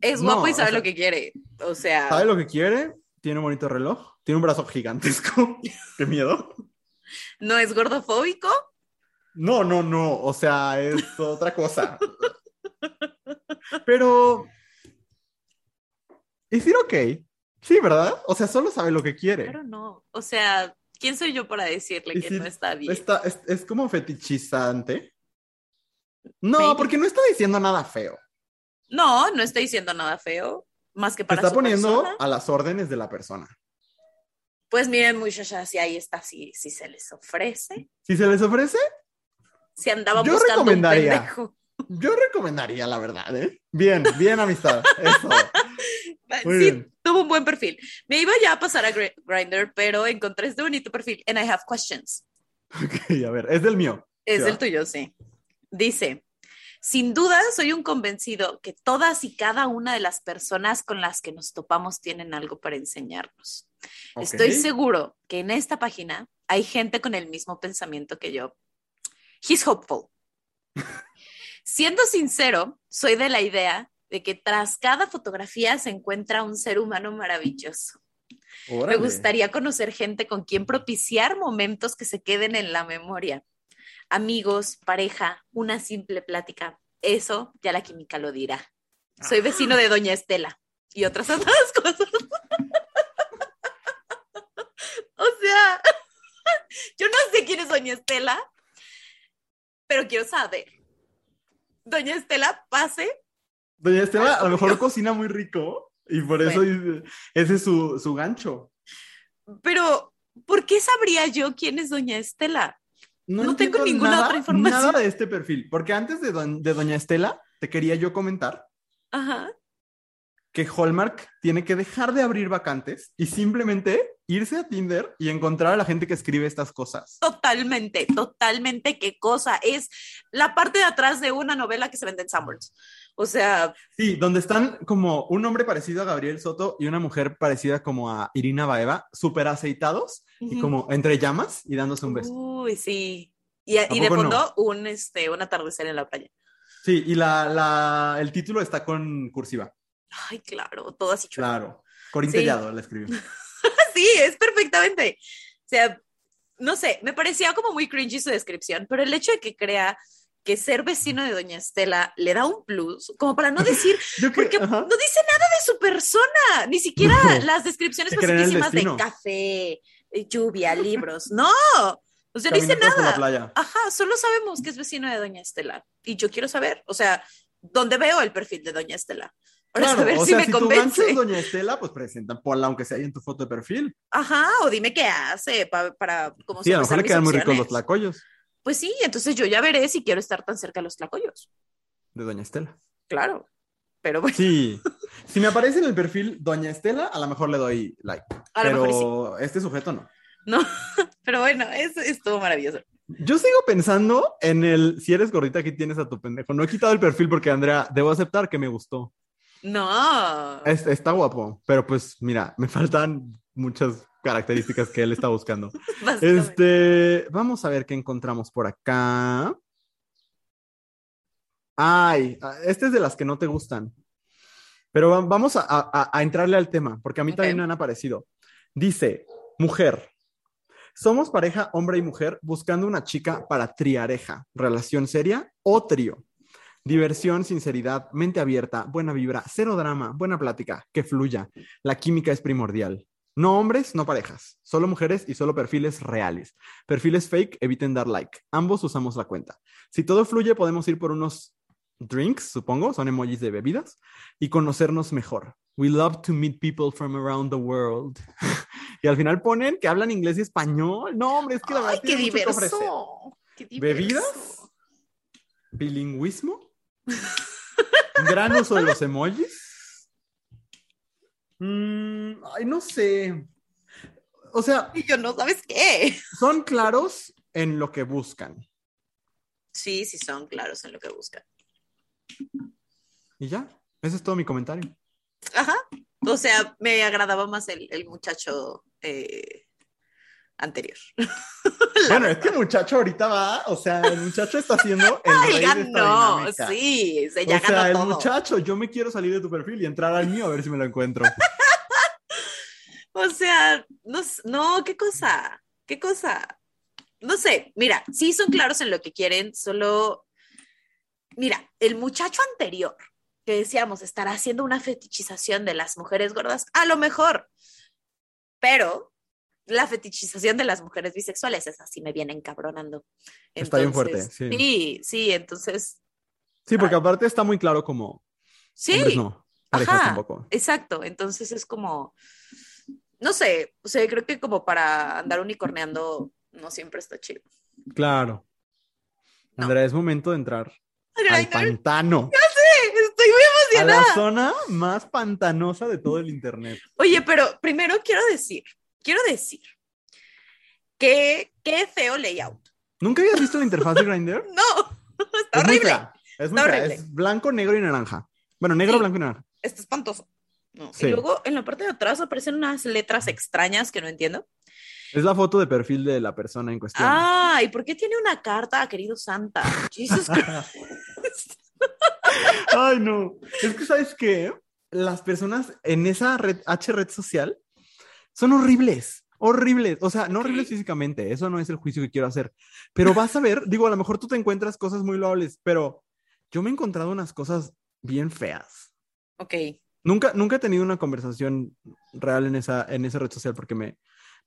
S1: Es
S2: No,
S1: guapo y
S2: o
S1: sabe
S2: sea,
S1: lo que quiere. O sea,
S2: Sabe lo que quiere, tiene un bonito reloj, tiene un brazo gigantesco. Qué miedo.
S1: no es gordofóbico.
S2: No, no, no, o sea, es otra cosa. Pero, ¿es ir ok? Sí, ¿verdad? O sea, solo sabe lo que quiere.
S1: Claro, no. O sea, ¿quién soy yo para decirle que
S2: si
S1: no está bien?
S2: Está, es, es como fetichizante. No,
S1: Maybe.
S2: porque no está diciendo nada feo.
S1: No, no está diciendo nada feo, más que
S2: Se
S1: para
S2: está
S1: su
S2: poniendo
S1: persona.
S2: a las órdenes de la persona.
S1: Pues miren, muchachas, si ahí está, si, si se les ofrece,
S2: Si se les ofrece,
S1: si andaban
S2: Yo
S1: buscando un
S2: recomendaría.
S1: pendejo.
S2: yo recomendaría, la verdad, ¿eh? Bien, bien, amistad. Eso. Muy
S1: sí,
S2: bien.
S1: tuvo un buen perfil. Me iba ya a pasar a Grinder, pero encontré este bonito perfil. And I have questions.
S2: Ok, a ver, es del mío.
S1: Es
S2: Sí,
S1: el
S2: va.
S1: tuyo, sí. Dice, sin duda soy un convencido que todas y cada una de las personas con las que nos topamos tienen algo para enseñarnos.
S2: Ok.
S1: Estoy seguro que en esta página hay gente con el mismo pensamiento que yo. He's hopeful. Siendo sincero, soy de la idea de que tras cada fotografía se encuentra un ser humano maravilloso.
S2: Órale.
S1: Me gustaría conocer gente con quien propiciar momentos que se queden en la memoria. Amigos, pareja, una simple plática. Eso ya la química lo dirá. Soy vecino de Doña Estela y otras tantas cosas. o sea, yo no sé quién es Doña Estela, pero quiero saber. Doña Estela, pase.
S2: Doña Estela a lo mejor cocina muy rico y por eso ese es su, su gancho.
S1: Pero, ¿por qué sabría yo quién es Doña Estela? No tengo ninguna
S2: nada-
S1: otra información.
S2: Nada de este perfil, porque antes de, don- de Doña Estela, te quería yo comentar
S1: Ajá.
S2: que Hallmark tiene que dejar de abrir vacantes y simplemente irse a Tinder y encontrar a la gente que escribe estas cosas.
S1: Totalmente, totalmente. ¿Qué cosa? Es la parte de atrás de una novela que se vende en Summers. O sea.
S2: Sí, donde están como un hombre parecido a Gabriel Soto y una mujer parecida como a Irina Baeva, súper aceitados y como entre llamas y dándose un beso.
S1: Uy, sí. Y, y de fondo un, este, un atardecer en la playa.
S2: Sí, y la, la, el título está con cursiva.
S1: Ay, claro, todo así
S2: chulo. Claro. Corín sí. la escribió.
S1: sí, es perfectamente. O sea, no sé, me parecía como muy cringy su descripción, pero el hecho de que crea que ser vecino de Doña Estela le da un plus, como para no decir, porque no dice nada de su persona, ni siquiera las descripciones positísimas de café, lluvia, libros, no, o sea, no dice nada. Ajá, solo sabemos que es vecino de Doña Estela y yo quiero saber, o sea, ¿dónde veo el perfil de Doña Estela?
S2: Claro, o sea, si convence. tu Doña Estela, pues presentan, ponla aunque sea ahí en tu foto de perfil.
S1: Ajá, o dime qué hace para, para como
S2: Sí, a lo mejor le quedan muy ricos los tlacoyos.
S1: Pues sí, entonces yo ya veré si quiero estar tan cerca de los tlacoyos.
S2: De Doña Estela.
S1: Claro, pero bueno.
S2: Sí, si me aparece en el perfil Doña Estela, a lo mejor le doy like. A pero mejor sí. este sujeto no.
S1: No, pero bueno, eso estuvo maravilloso.
S2: Yo sigo pensando en el, si eres gordita, aquí tienes a tu pendejo. No he quitado el perfil porque, Andrea, debo aceptar que me gustó.
S1: No.
S2: está guapo, pero pues mira, me faltan muchas características que él está buscando. este, vamos a ver qué encontramos por acá. Ay, este es de las que no te gustan. Pero vamos a, entrarle al tema, porque a mí también me han aparecido. Dice, mujer, somos pareja hombre y mujer buscando una chica para triareja, relación seria o trío. Diversión, sinceridad, mente abierta, buena vibra, cero drama, buena plática, que fluya. La química es primordial. No hombres, no parejas, solo mujeres y solo perfiles reales. Perfiles fake, eviten dar like. Ambos usamos la cuenta. Si todo fluye, podemos ir por unos drinks, supongo, son emojis de bebidas, y conocernos mejor. We love to meet people from around the world. y al final ponen que hablan inglés y español. No, hombre, es que la verdad
S1: qué diverso. Qué diverso.
S2: ¿Bebidas? ¿Bilingüismo? Gran uso de los emojis. Mm, ay, no sé. O sea.
S1: Y yo no sabes qué.
S2: Son claros en lo que buscan.
S1: Sí, sí, son claros en lo que buscan.
S2: Y ya, ese es todo mi comentario.
S1: Ajá. O sea, me agradaba más el, muchacho eh, anterior.
S2: bueno, es que el muchacho ahorita va, o sea, el muchacho está haciendo el rey de
S1: no, sí, se ya
S2: O sea, el muchacho, yo me quiero salir de tu perfil y entrar al mío a ver si me lo encuentro.
S1: o sea, no, no, qué cosa, qué cosa. No sé, mira, sí son claros en lo que quieren, solo, mira, el muchacho anterior que decíamos estará haciendo una fetichización de las mujeres gordas, a lo mejor, pero la fetichización de las mujeres bisexuales, es así me viene encabronando.
S2: está bien fuerte, sí.
S1: Sí, sí, entonces.
S2: Sí, porque aparte está muy claro como.
S1: Sí.
S2: no,
S1: Ajá, Exacto, entonces es como. No sé, o sea, creo que como para andar unicorneando no siempre está chido.
S2: Claro. Andrea, es momento de entrar al pantano.
S1: Ya sé, estoy muy emocionada.
S2: A la zona más pantanosa de todo el internet.
S1: Oye, pero primero quiero decir quiero decir que qué feo layout.
S2: ¿Nunca habías visto la interfaz de Grindr?
S1: no, está horrible.
S2: es muy horrible. Es blanco, negro y naranja. Bueno, negro, blanco y naranja.
S1: Está espantoso. Y luego en la parte de atrás aparecen unas letras extrañas que no entiendo.
S2: Es la foto de perfil de la persona en cuestión.
S1: Ah, ¿y por qué tiene una carta, querido Santa? Jesus
S2: Ay, no. Es que, ¿sabes qué? Las personas en esa red, H red social son horribles, horribles. O sea, no horribles físicamente, eso no es el juicio que quiero hacer. Pero vas a ver, digo, a lo mejor tú te encuentras cosas muy loables, pero yo me he encontrado unas cosas bien feas.
S1: Ok.
S2: Nunca, nunca he tenido una conversación real en esa, en esa red social porque me,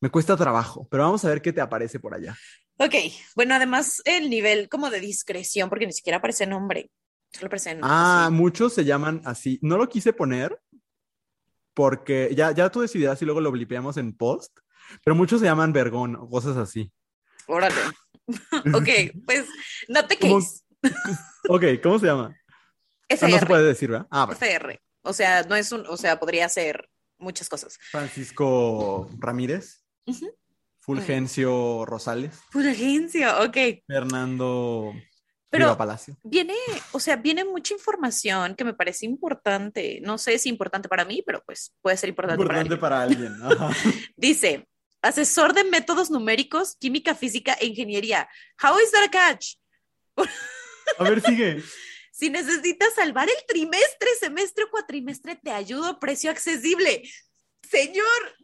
S2: me cuesta trabajo, pero vamos a ver qué te aparece por allá.
S1: Ok, bueno, además el nivel como de discreción, porque ni siquiera aparece nombre, solo aparece
S2: Ah, muchos se llaman así. No lo quise poner porque ya, ya tú decidirás si luego lo blipeamos en post, pero muchos se llaman vergón o cosas así.
S1: Órale. ok, pues no te quejes.
S2: ok, ¿cómo se llama?
S1: FR.
S2: Ah, no se puede decir, ¿verdad? Ah,
S1: FR. O sea, no es un, o sea, podría ser muchas cosas.
S2: Francisco Ramírez. Fulgencio Rosales.
S1: Fulgencio, ok.
S2: Fernando
S1: Pero
S2: Palacio.
S1: viene, o sea, viene mucha información que me parece importante. No sé si importante para mí, pero pues puede ser importante,
S2: importante para alguien. Para alguien.
S1: Dice, asesor de métodos numéricos, química física e ingeniería. How is that a catch?
S2: A ver, sigue.
S1: Si necesitas salvar el trimestre, semestre o cuatrimestre, te ayudo a precio accesible. Señor,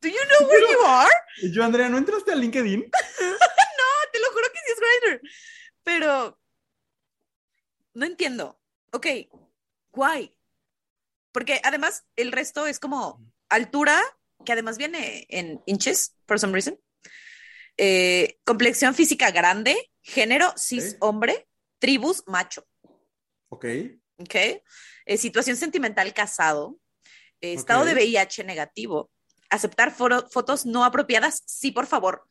S1: ¿do you know where you are?
S2: Yo, Andrea, ¿no entraste a LinkedIn?
S1: no, te lo juro que sí es Grindr. Pero no entiendo. Ok, why? Porque además el resto es como altura, que además viene en inches, for some reason. Eh, complexión física grande, género cis hombre, tribus macho.
S2: Ok.
S1: Ok. Eh, situación sentimental casado. Eh, estado okay. de VIH negativo. Aceptar fotos no apropiadas, sí, por favor.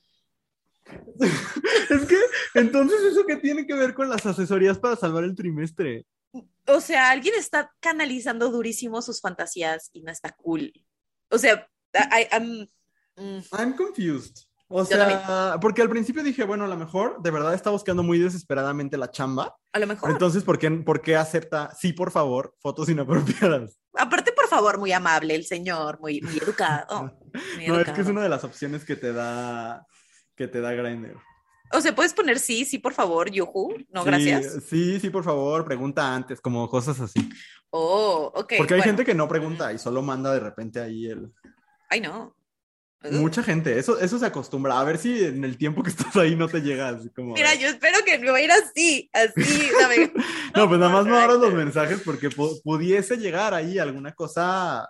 S2: es que, entonces, ¿eso qué tiene que ver con las asesorías para salvar el trimestre?
S1: O sea, alguien está canalizando durísimo sus fantasías y no está cool. O sea, I, I'm,
S2: mm. I'm confused. O sea, porque al principio dije, bueno, a lo mejor de verdad está buscando muy desesperadamente la chamba.
S1: A lo mejor.
S2: Entonces, ¿por qué, ¿por qué acepta, sí, por favor, fotos inapropiadas?
S1: Aparte, por favor, muy amable el señor, muy, muy educado. Muy
S2: no, educado. es que es una de las opciones que te da, que te da Grindr.
S1: O sea, puedes poner sí, sí, por favor, yuhu, no, sí, gracias.
S2: Sí, sí, por favor, pregunta antes, como cosas así.
S1: Oh, ok.
S2: Porque hay bueno. gente que no pregunta y solo manda de repente ahí el.
S1: Ay, no.
S2: Mucha gente, eso, eso se acostumbra. A ver si en el tiempo que estás ahí no te llega así como.
S1: Mira, yo espero que me va a ir así, así.
S2: no, pues nada más no abras los mensajes porque pudiese llegar ahí alguna cosa.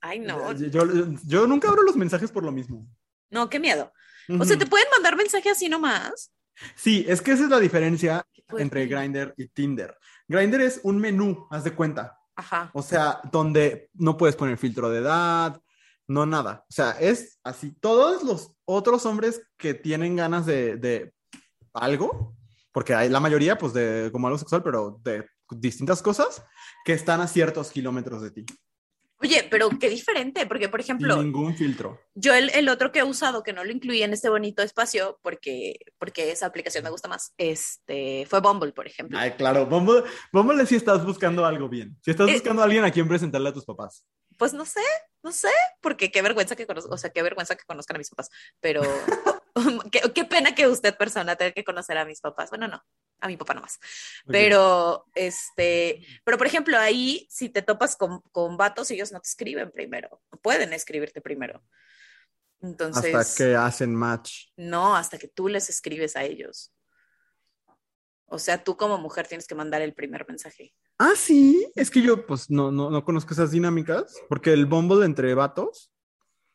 S1: Ay, no.
S2: Yo, yo, yo, nunca abro los mensajes por lo mismo.
S1: No, qué miedo. O sea, ¿te pueden mandar mensaje así nomás?
S2: Sí, es que esa es la diferencia entre Grindr y Tinder. Grindr es un menú, haz de cuenta.
S1: Ajá.
S2: O sea, donde no puedes poner filtro de edad, no nada. O sea, es así. Todos los otros hombres que tienen ganas de, de algo, porque hay la mayoría, pues, de como algo sexual, pero de distintas cosas, que están a ciertos kilómetros de ti.
S1: Oye, pero qué diferente, porque por ejemplo...
S2: Sin ningún filtro.
S1: Yo el, el, otro que he usado, que no lo incluí en este bonito espacio, porque, porque esa aplicación me gusta más, este, fue Bumble, por ejemplo.
S2: Ay, claro, Bumble, Bumble es si estás buscando algo bien. Si estás buscando a alguien a quien presentarle a tus papás.
S1: Pues no sé, no sé, porque qué vergüenza que conozcan, o sea, qué vergüenza que conozcan a mis papás, pero qué, qué, pena que usted, persona, tenga que conocer a mis papás. Bueno, no, a mi papá nomás. Okay. Pero, este, pero por ejemplo, ahí, si te topas con, con vatos, ellos no te escriben primero, pueden escribirte primero. Entonces.
S2: Hasta que hacen match.
S1: No, hasta que tú les escribes a ellos. O sea, tú como mujer tienes que mandar el primer mensaje.
S2: Ah, sí. Es que yo, pues, no, no, no conozco esas dinámicas, porque el Bumble entre vatos,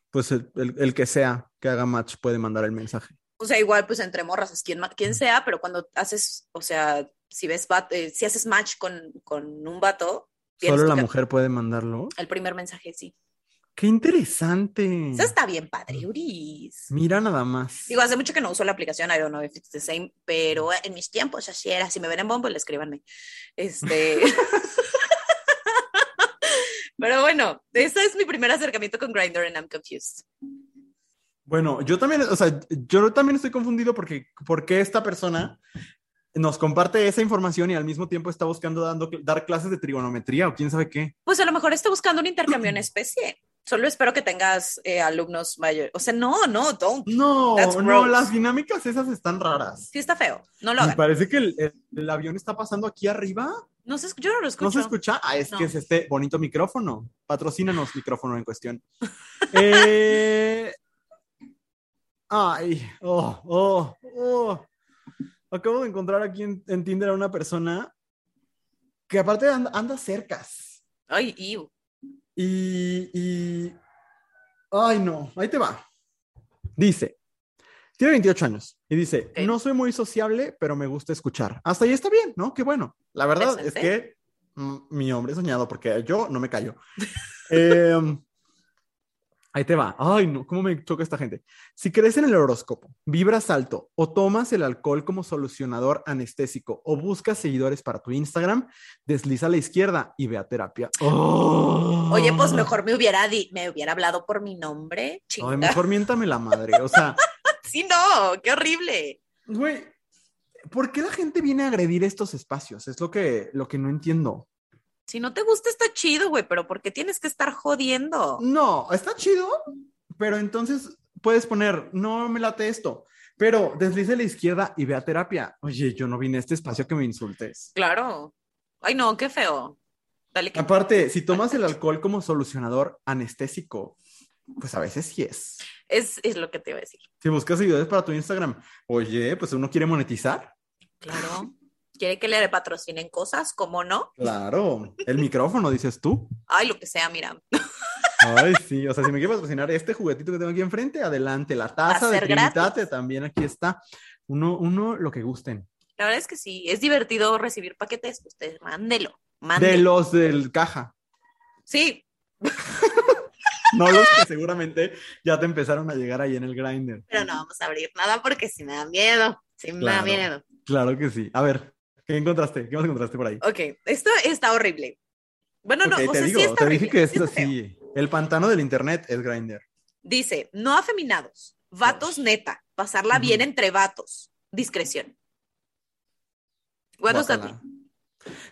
S2: pues el, el, el, que sea que haga match puede mandar el mensaje.
S1: O sea, igual, pues entre morras, es quien, quien sea, pero cuando haces, o sea, si ves, vato, eh, si haces match con, con un vato.
S2: Solo la mujer puede mandarlo.
S1: El primer mensaje, sí.
S2: ¡Qué interesante!
S1: Eso está bien padre, Uris.
S2: Mira nada más.
S1: Digo, hace mucho que no uso la aplicación, I don't know if it's the same, pero en mis tiempos así era. Si me ven en Bumble, escríbanme. Este... pero bueno, ese es mi primer acercamiento con Grindr and I'm confused.
S2: Bueno, yo también, o sea, yo también estoy confundido porque, porque esta persona nos comparte esa información y al mismo tiempo está buscando dando, dar clases de trigonometría o quién sabe qué.
S1: Pues a lo mejor está buscando un intercambio en especie. Solo espero que tengas eh, alumnos mayores. O sea, no, no, don't.
S2: No, no, las dinámicas esas están raras.
S1: Sí, está feo. No lo hagan.
S2: Me parece que el, el, el, avión está pasando aquí arriba.
S1: No se, yo no lo escucho.
S2: ¿No se escucha? Ah, es no. que es este bonito micrófono. Patrocínanos micrófono en cuestión. eh... Ay, oh, oh, oh. Acabo de encontrar aquí en, en Tinder a una persona que aparte anda, anda cercas.
S1: Ay, ew.
S2: Y, y, ay, no, ahí te va. Dice, tiene 28 años y dice, okay. no soy muy sociable, pero me gusta escuchar. Hasta ahí está bien, ¿no? Qué bueno. La verdad es que mm, mi hombre soñado, porque yo no me callo. eh, Ahí te va. Ay, no, cómo me choca esta gente. Si crees en el horóscopo, vibras alto o tomas el alcohol como solucionador anestésico o buscas seguidores para tu Instagram, desliza a la izquierda y ve a terapia.
S1: Oye, pues mejor me hubiera, me hubiera hablado por mi nombre.
S2: Ay, mejor miéntame la madre. O sea.
S1: sí, no, qué horrible.
S2: Güey, ¿por qué la gente viene a agredir estos espacios? Es lo que, lo que no entiendo.
S1: Si no te gusta, está chido, güey, pero ¿por qué tienes que estar jodiendo?
S2: No, está chido, pero entonces puedes poner, no me late esto, pero deslice a la izquierda y ve a terapia. Oye, yo no vine a este espacio que me insultes.
S1: Claro. Ay, no, qué feo.
S2: Dale Aparte, si tomas el alcohol como solucionador anestésico, pues a veces sí es.
S1: es. Es lo que te iba a decir.
S2: Si buscas seguidores para tu Instagram, oye, pues uno quiere monetizar.
S1: Claro quiere que le patrocinen cosas, ¿cómo no?
S2: Claro, el micrófono, dices tú.
S1: Ay, lo que sea, mira.
S2: Ay, sí, o sea, si me quiere patrocinar este juguetito que tengo aquí enfrente, adelante. La taza de Trinitate también aquí está. Uno, uno, lo que gusten.
S1: La verdad es que sí, es divertido recibir paquetes. Ustedes, mándelo, mándelo.
S2: De los del caja.
S1: Sí.
S2: no los que seguramente ya te empezaron a llegar ahí en el grinder.
S1: Pero no vamos a abrir nada porque si me da miedo. Sí me da miedo.
S2: Claro que sí. A ver, ¿Qué encontraste? ¿Qué más encontraste por ahí?
S1: Ok, esto está horrible. Bueno, no,
S2: o te digo, te dije que es así. El pantano del internet es Grinder.
S1: Dice, no afeminados, vatos neta, pasarla bien entre vatos, discreción. ¿Cuántos a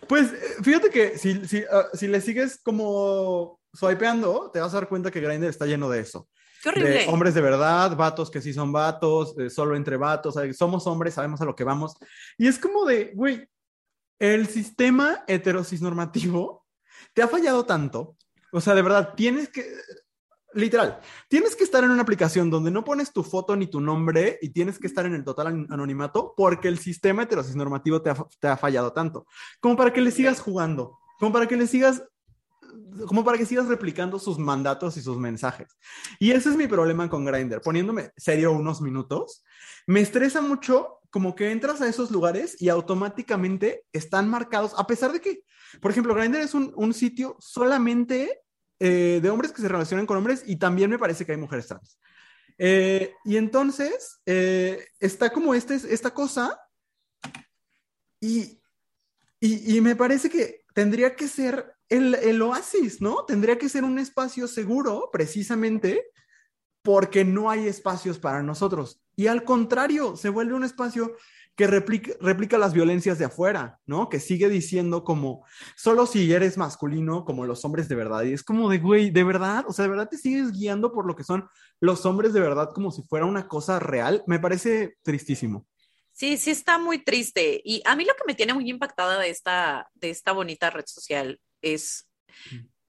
S2: Pues eh, fíjate que si, si, ah, si le sigues como swipeando, te vas a dar cuenta que Grindr está lleno de eso.
S1: Qué horrible.
S2: hombres de verdad, vatos que sí son vatos, eh, solo entre vatos, somos hombres, sabemos a lo que vamos. Y es como de, güey, el sistema heterosis normativo te ha fallado tanto. O sea, de verdad, tienes que, literal, tienes que estar en una aplicación donde no pones tu foto ni tu nombre y tienes que estar en el total anonimato porque el sistema heterosis normativo te ha, te ha fallado tanto. Como para que le sigas jugando, como para que le sigas como para que sigas replicando sus mandatos y sus mensajes. Y ese es mi problema con Grindr. Poniéndome serio unos minutos, me estresa mucho como que entras a esos lugares y automáticamente están marcados, a pesar de que, por ejemplo, Grindr es un, sitio solamente eh, de hombres que se relacionan con hombres y también me parece que hay mujeres trans. Eh, y entonces eh, está como este, esta cosa y, y me parece que tendría que ser el, oasis, ¿no? Tendría que ser un espacio seguro, precisamente porque no hay espacios para nosotros. Y al contrario, se vuelve un espacio que replica, replica, las violencias de afuera, ¿no? Que sigue diciendo como, solo si eres masculino, como los hombres de verdad. Y es como de, güey, ¿de verdad? O sea, ¿de verdad te sigues guiando por lo que son los hombres de verdad como si fuera una cosa real? Me parece tristísimo.
S1: Sí, sí está muy triste. Y a mí lo que me tiene muy impactada de esta, de esta bonita red social es,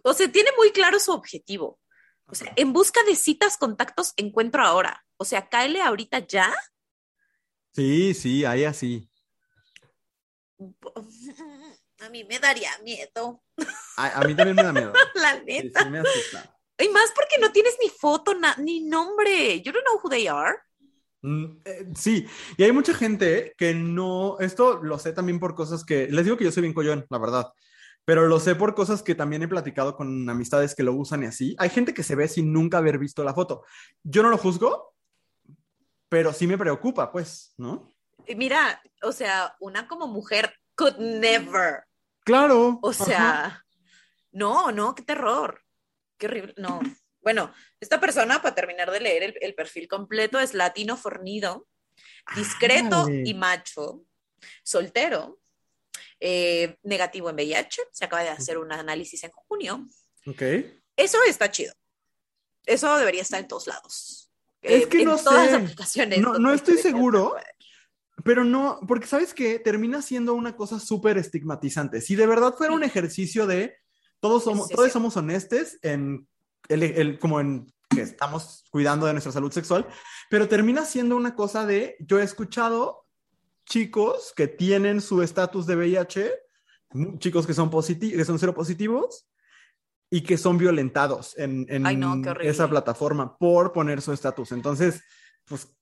S1: o sea, tiene muy claro su objetivo. O sea, en busca de citas, contactos, encuentro ahora. O sea, cáele ahorita ya.
S2: Sí, sí, ahí así.
S1: A mí me daría miedo.
S2: A, mí también me da miedo.
S1: La neta. Y más porque no tienes ni foto, ni nombre. You don't know who they are.
S2: Mm, eh, sí, y hay mucha gente que no, esto lo sé también por cosas que, les digo que yo soy bien collón, la verdad pero lo sé por cosas que también he platicado con amistades que lo usan y así. Hay gente que se ve sin nunca haber visto la foto. Yo no lo juzgo, pero sí me preocupa, pues, ¿no?
S1: Mira, o sea, una como mujer could never.
S2: Claro.
S1: O sea, no, no, qué terror. Qué horrible. No. Bueno, esta persona, para terminar de leer el, perfil completo, es latino fornido, discreto y macho, soltero, eh, negativo en VIH. Se acaba de hacer un análisis en junio.
S2: Ok.
S1: Eso está chido. Eso debería estar en todos lados.
S2: Es que
S1: en
S2: no
S1: todas
S2: sé.
S1: Las aplicaciones
S2: no, no estoy seguro. Pero no, porque sabes que termina siendo una cosa súper estigmatizante. Si de verdad fuera un ejercicio de todos somos, todos somos honestos en el, como en que estamos cuidando de nuestra salud sexual, pero termina siendo una cosa de yo he escuchado chicos que tienen su estatus de VIH, chicos que son, que son cero positivos y que son violentados en, esa plataforma por poner su estatus. Entonces, pues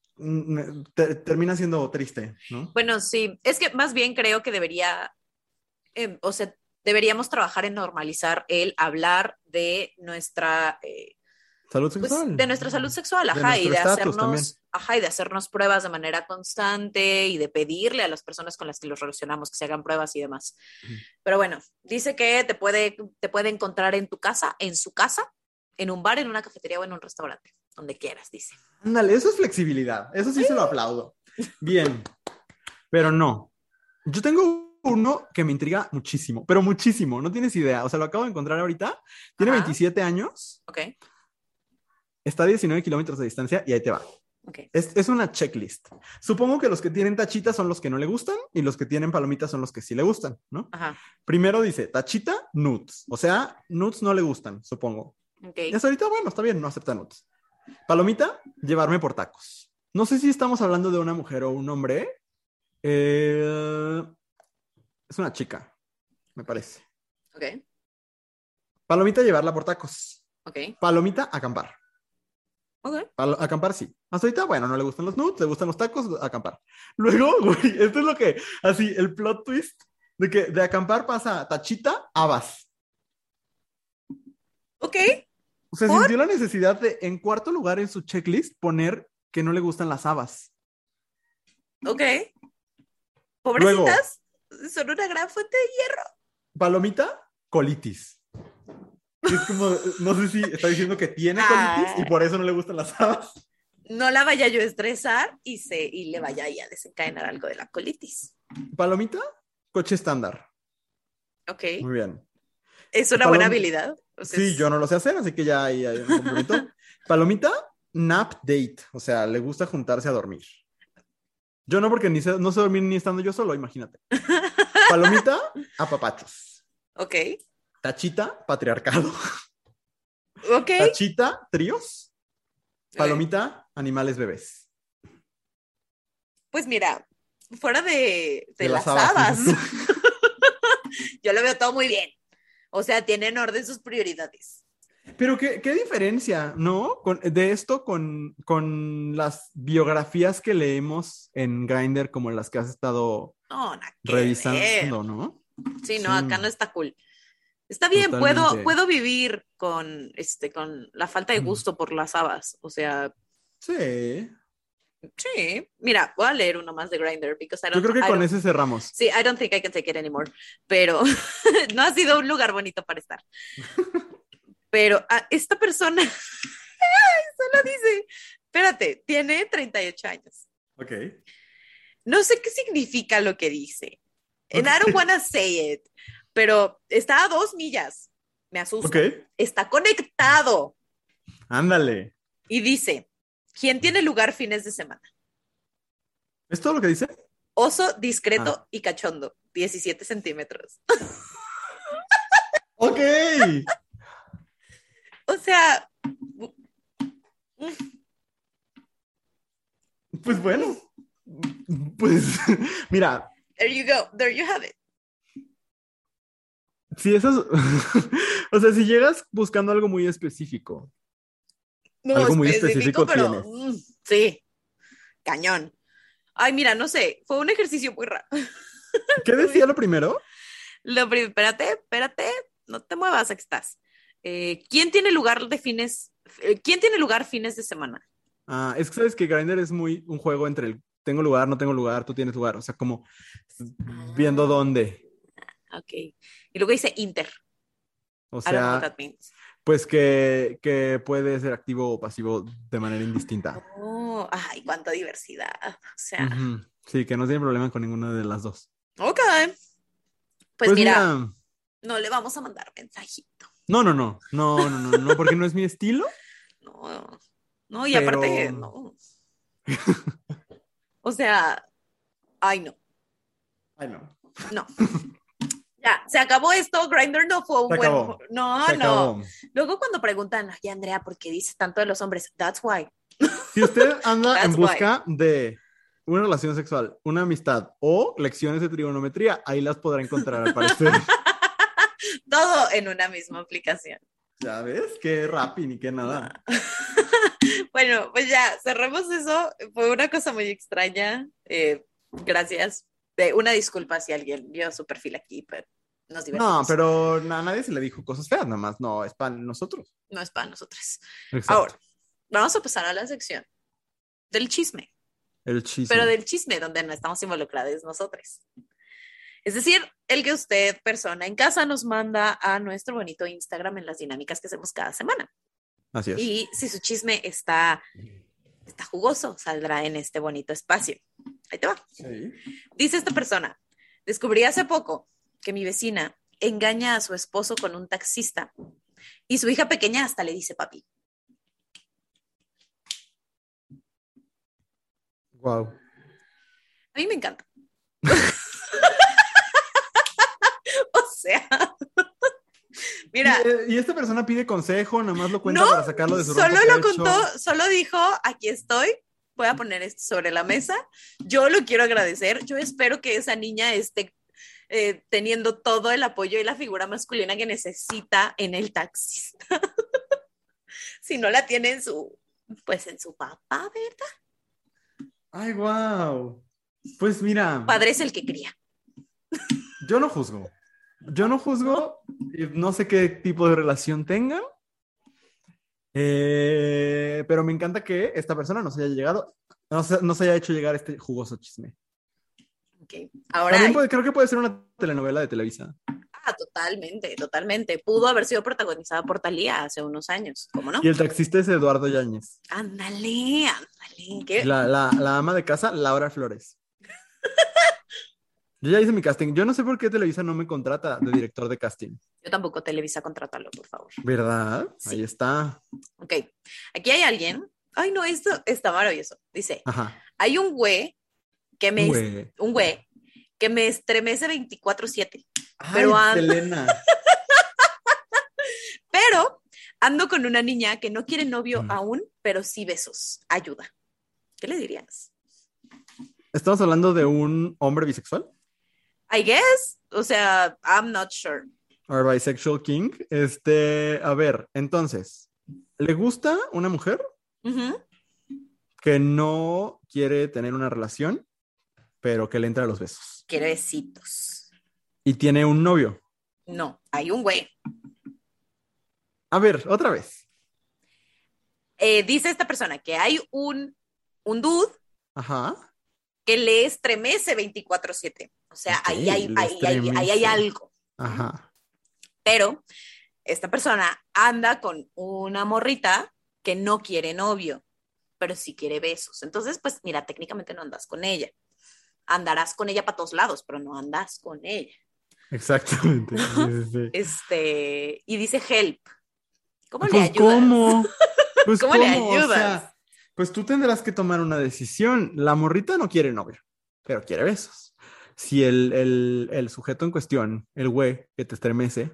S2: termina siendo triste, ¿no?
S1: Bueno, sí, es que más bien creo que debería, em, o sea, deberíamos trabajar en normalizar el hablar de nuestra... Eh,
S2: Salud
S1: pues,
S2: sexual.
S1: de nuestra salud sexual,
S2: De
S1: ajá, y de
S2: estatus también.
S1: hacernos, ajá, y de hacernos pruebas de manera constante y de pedirle a las personas con las que los relacionamos que se hagan pruebas y demás. Pero bueno, dice que te puede, te puede encontrar en tu casa, en su casa, en un bar, en una cafetería o en un restaurante, donde quieras, dice.
S2: Ándale, eso es flexibilidad. Eso sí se lo aplaudo. Bien. Pero no. Yo tengo uno que me intriga muchísimo, pero muchísimo. No tienes idea. O sea, lo acabo de encontrar ahorita. Tiene
S1: Ajá.
S2: 27 años,
S1: Ok,
S2: está a 19 kilómetros de distancia y ahí te va. Es, es una checklist. Supongo que los que tienen tachitas son los que no le gustan y los que tienen palomitas son los que sí le gustan, ¿no?
S1: Ajá,
S2: Primero dice tachita, nudes. O sea, nudes no le gustan, supongo.
S1: ok.
S2: Y hasta ahorita, bueno, está bien, no acepta nudes. Palomita, llevarme por tacos. No sé si estamos hablando de una mujer o un hombre. Eh, es una chica, me parece.
S1: Ok,
S2: Palomita, llevarla por tacos.
S1: ok,
S2: Palomita, acampar.
S1: Ok.
S2: Palo- acampar sí. Hasta ahorita, bueno, no le gustan los nudes, le gustan los tacos, acampar. Luego, güey, esto es lo que, así, el plot twist de que de acampar pasa tachita, habas.
S1: Ok,
S2: O sea,
S1: ¿Por?
S2: sintió la necesidad de, en cuarto lugar en su checklist, poner que no le gustan las habas.
S1: ok. Pobrecitas, son una gran fuente de hierro.
S2: Palomita, colitis. Es como, no sé si está diciendo que tiene colitis y
S1: Ay.
S2: por eso no le gustan las habas.
S1: No la vaya yo a estresar y, se, y le vaya ahí a desencadenar algo de la colitis.
S2: Palomita, coche estándar.
S1: Ok,
S2: Muy bien.
S1: es una buena habilidad. O sea,
S2: Sí,
S1: es-
S2: yo no lo sé hacer, así que ya ahí hay un complemento. Palomita, nap date. O sea, le gusta juntarse a dormir. Yo no, porque ni sé, no sé dormir ni estando yo solo, imagínate. Palomita, apapachos.
S1: Ok,
S2: Tachita, patriarcado.
S1: ok.
S2: Tachita, tríos. Palomita, animales bebés.
S1: Pues mira, fuera de, de,
S2: De
S1: las
S2: las habas.
S1: habas, yo lo veo todo muy bien. O sea, tiene en orden sus prioridades.
S2: Pero qué, qué diferencia, ¿no? Con- de esto con, con las biografías que leemos en Grindr, como las que has estado
S1: No, ver.
S2: revisando, ¿no?
S1: Sí, no,
S2: Sí.
S1: acá no está cool. Está bien, puedo,
S2: Totalmente.
S1: puedo vivir con, este, con la falta de gusto por las habas. O sea,
S2: Sí.
S1: sí. Mira, voy a leer uno más de Grindr because I
S2: Yo
S1: don't,
S2: creo que
S1: I
S2: con ese cerramos.
S1: Sí, I don't think I can take it anymore. Pero no ha sido un lugar bonito para estar. Pero a esta persona solo dice, espérate, tiene 38 años.
S2: Ok.
S1: No sé qué significa lo que dice. And I don't wanna say it, pero está a dos millas. Me asusta.
S2: Ok.
S1: Está conectado
S2: Ándale.
S1: y dice, ¿quién tiene lugar fines de semana?
S2: ¿Es todo lo que dice?
S1: Oso, discreto
S2: Ah.
S1: y cachondo, 17 centímetros.
S2: Ok.
S1: O sea,
S2: Pues bueno. Pues mira,
S1: there you go, there you have it.
S2: Si eso es- o sea, si llegas buscando algo muy específico,
S1: No,
S2: Algo muy específico
S1: pero
S2: tienes.
S1: mm, sí, cañón. Ay, mira, no sé, fue un ejercicio muy raro.
S2: ¿qué decía lo primero?
S1: Lo prim- espérate, espérate, no te muevas, aquí estás. Eh, ¿Quién tiene lugar de fines? eh, ¿Quién tiene lugar fines de semana?
S2: Ah, es que sabes que Grindr es muy un juego entre el tengo lugar, no tengo lugar, tú tienes lugar, o sea, como viendo dónde.
S1: Ok. Y luego dice Inter.
S2: O
S1: I don't know what
S2: sea,
S1: that means.
S2: pues que, que puede ser activo o pasivo de manera indistinta.
S1: Oh, ay, cuánta diversidad. O sea.
S2: Sí, que no tiene problema con ninguna de las dos.
S1: ok. Pues,
S2: Pues
S1: mira,
S2: mira,
S1: no le vamos a mandar mensajito.
S2: no, no, no, no, no, no, no, porque no es mi estilo.
S1: No, no, y
S2: Pero-
S1: aparte, no. O sea, ay, no,
S2: Ay, no.
S1: no. Ya, se acabó esto. Grinder no fue un
S2: Se
S1: buen.
S2: acabó.
S1: No,
S2: Se
S1: no.
S2: acabó.
S1: Luego, cuando preguntan, ay, Andrea, ¿por qué dices tanto de los hombres? That's why.
S2: Si usted anda en busca de una relación sexual, una amistad o lecciones de trigonometría, ahí las podrá encontrar al parecer.
S1: Todo en una misma aplicación.
S2: ya ves, qué rapi ni qué nada.
S1: Bueno, pues ya, cerremos eso. Fue una cosa muy extraña. Eh, gracias. Eh, una disculpa si alguien vio su perfil aquí, pero nos divertimos.
S2: No, pero a nadie se le dijo cosas feas, nada más. No, es para nosotros.
S1: No es para nosotros.
S2: Exacto.
S1: Ahora, vamos a pasar a la sección del chisme,
S2: el chisme.
S1: pero del chisme donde no estamos involucrados nosotros. Es decir, el que usted, persona en casa, nos manda a nuestro bonito Instagram en las dinámicas que hacemos cada semana.
S2: Así es.
S1: Y si su chisme está, está jugoso, saldrá en este bonito espacio. Ahí te va.
S2: Sí.
S1: Dice esta persona, descubrí hace poco que mi vecina engaña a su esposo con un taxista y su hija pequeña hasta le dice papi.
S2: Wow.
S1: A mí me encanta. o sea, mira,
S2: Y, y esta persona pide consejo, nada más lo cuenta
S1: No,
S2: para sacarlo de su
S1: solo lo contó, solo dijo, aquí estoy, voy a poner esto sobre la mesa, yo lo quiero agradecer, yo espero que esa niña esté eh, teniendo todo el apoyo y la figura masculina que necesita en el taxista. si no la tiene en su, pues en su papá, ¿verdad?
S2: Ay, wow. Pues mira,
S1: Padre es el que cría.
S2: yo no juzgo. Yo no juzgo, no sé qué tipo de relación tengan, eh, pero me encanta que esta persona nos haya llegado, nos, nos haya hecho llegar este jugoso chisme.
S1: Ok, Ahora,
S2: También puede- creo que puede ser una telenovela de Televisa.
S1: ah, totalmente, totalmente. Pudo haber sido protagonizada por Talía hace unos años, ¿cómo no?
S2: Y el taxista es Eduardo Yáñez.
S1: Ándale, ándale.
S2: La, la- la ama de casa, Laura Flores. Yo ya hice mi casting. Yo no sé por qué Televisa no me contrata de director de casting.
S1: Yo tampoco Televisa, contrátalo, por favor.
S2: ¿Verdad?
S1: Sí.
S2: Ahí está.
S1: Ok, aquí hay alguien. Ay, no, esto está maravilloso. Dice,
S2: Ajá.
S1: hay un güey que me...
S2: Güey.
S1: Un güey que me estremece 24/7,
S2: Ay,
S1: Pero an-
S2: Selena.
S1: pero ando con una niña que no quiere novio
S2: Mm.
S1: aún, pero sí besos. Ayuda. ¿Qué le dirías?
S2: ¿Estamos hablando de un hombre bisexual?
S1: I guess. O sea, I'm not sure.
S2: ¿O bisexual king? Este, a ver, entonces, ¿le gusta una mujer que no quiere tener una relación, pero que le entra a los besos?
S1: Quiere besitos.
S2: Y tiene un novio.
S1: No, hay un güey.
S2: A ver, otra vez.
S1: Eh, dice esta persona que hay un, un dude
S2: Ajá.
S1: que le estremece 24/7. O sea, ahí, hay, ahí, ahí- ahí hay algo.
S2: Ajá.
S1: Pero esta persona anda con una morrita que no quiere novio, pero sí quiere besos. Entonces, pues mira, técnicamente no andas con ella. Andarás con ella para todos lados, pero no andas con ella.
S2: Exactamente. Sí, sí, sí.
S1: Este, y dice help. ¿Cómo le
S2: Pues,
S1: ayudas?
S2: ¿cómo? Pues,
S1: ¿Cómo le ayudas?
S2: sea, pues tú tendrás que tomar una decisión. La morrita no quiere novio, pero quiere besos. Si el, el, el sujeto en cuestión, el güey que te estremece,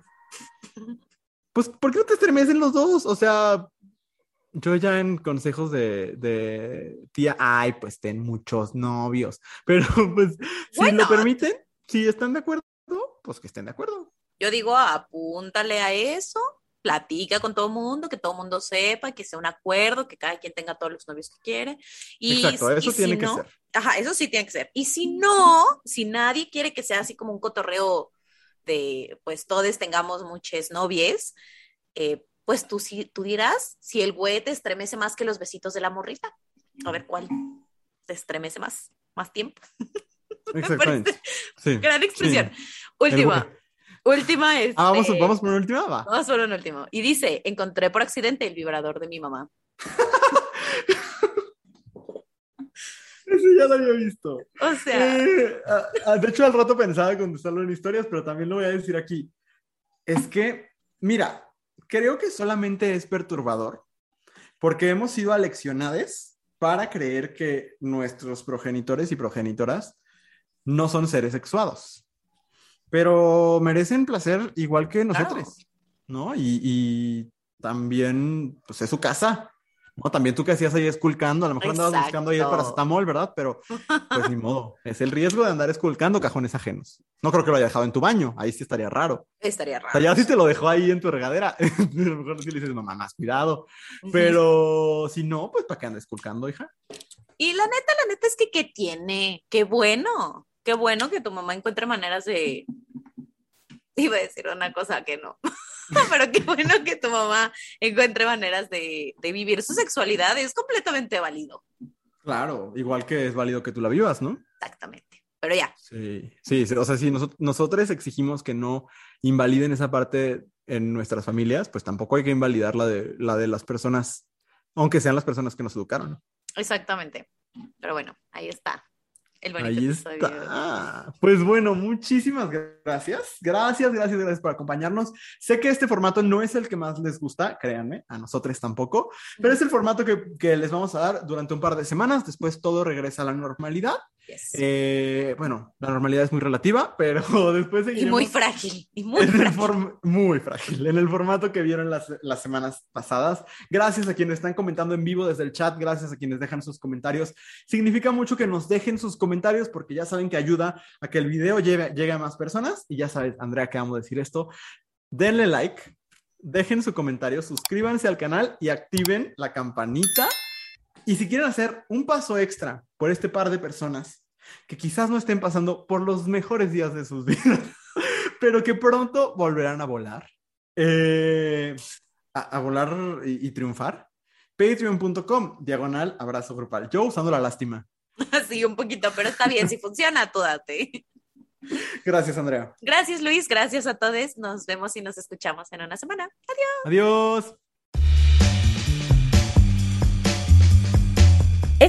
S2: pues ¿por qué no te estremecen los dos? O sea, yo ya en consejos de, de tía, ay, pues ten muchos novios, pero pues si lo permiten, si están de acuerdo, pues que estén de acuerdo.
S1: Yo digo, apúntale a eso, platica con todo el mundo, que todo el mundo sepa, que sea un acuerdo, que cada quien tenga todos los novios que quiere. Y,
S2: Exacto, eso
S1: y si
S2: tiene que
S1: no-
S2: ser.
S1: Ajá, eso sí tiene que ser. Y si no, si nadie quiere que sea así como un cotorreo de, pues todos tengamos muchas novias, eh, pues tú, sí, tú dirás si el güey te estremece más que los besitos de la morrita. A ver cuál te estremece más, más tiempo.
S2: Exactamente. Sí.
S1: Gran expresión.
S2: El
S1: Última. Última es.
S2: Ah, vamos, vamos por una última, va.
S1: Vamos por un último. Y dice, encontré por accidente el vibrador de mi mamá.
S2: Ese ya lo había visto.
S1: O sea,
S2: Eh, ah, ah, de hecho, al rato pensaba contestarlo en historias, pero también lo voy a decir aquí. Es que, mira, creo que solamente es perturbador porque hemos sido aleccionados para creer que nuestros progenitores y progenitoras no son seres sexuados, pero merecen placer igual que nosotros, ¿no? Y, y también, pues es su casa. ¿no? También tú que hacías ahí esculcando, a lo mejor andabas
S1: Exacto.
S2: buscando ahí el paracetamol, ¿verdad? Pero pues ni modo, es el riesgo de andar esculcando cajones ajenos. No creo que lo haya dejado en tu baño, ahí sí estaría raro.
S1: estaría
S2: O sea,
S1: raro.
S2: ya si te lo dejó ahí en tu regadera, a lo mejor sí le dices, mamá, más cuidado. Pero si no, pues para qué andes esculcando, hija.
S1: Y la neta, la neta es que ¿qué tiene? Qué bueno. Qué bueno que tu mamá encuentre maneras de, iba a decir una cosa que no. Pero qué bueno que tu mamá encuentre maneras de, de, vivir su sexualidad, es completamente válido.
S2: Claro, igual que es válido que tú la vivas, ¿no?
S1: Exactamente. Pero ya.
S2: Sí, sí, o sea, si nosotros exigimos que no invaliden esa parte en nuestras familias, pues tampoco hay que invalidar la de, la de las personas, aunque sean las personas que nos educaron.
S1: Exactamente. Pero bueno, ahí está.
S2: Ahí está. Pues bueno, muchísimas gracias. Gracias, gracias, gracias por acompañarnos. Sé que este formato no es el que más les gusta, créanme, a nosotros tampoco, pero es el formato que, que les vamos a dar durante un par de semanas. Después todo regresa a la normalidad. Eh, bueno, la normalidad es muy relativa, pero después
S1: seguiremos... Y muy frágil, y muy frágil.
S2: Muy frágil, en el formato que vieron las, las semanas pasadas. Gracias a quienes están comentando en vivo desde el chat, gracias a quienes dejan sus comentarios. Significa mucho que nos dejen sus comentarios porque ya saben que ayuda a que el video llegue, llegue a más personas. Y ya sabes, Andrea, que vamos a decir esto. Denle like, dejen su comentario, suscríbanse al canal y activen la campanita y si quieren hacer un paso extra por este par de personas que quizás no estén pasando por los mejores días de sus vidas, pero que pronto volverán a volar, eh, a, volar y, triunfar, patreon.com, diagonal, abrazo grupal. Yo usando la lástima.
S1: Sí, un poquito, pero está bien, si funciona, tú date.
S2: Gracias, Andrea.
S1: Gracias, Luis. Gracias a todos. Nos vemos y nos escuchamos en una semana. Adiós.
S2: Adiós.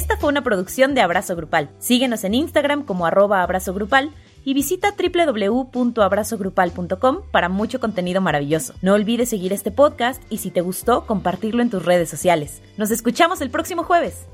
S3: Esta fue una producción de Abrazo Grupal. Síguenos en Instagram como arroba abrazo grupal y visita www.abrazogrupal.com para mucho contenido maravilloso. No olvides seguir este podcast y si te gustó, compartirlo en tus redes sociales. Nos escuchamos el próximo jueves.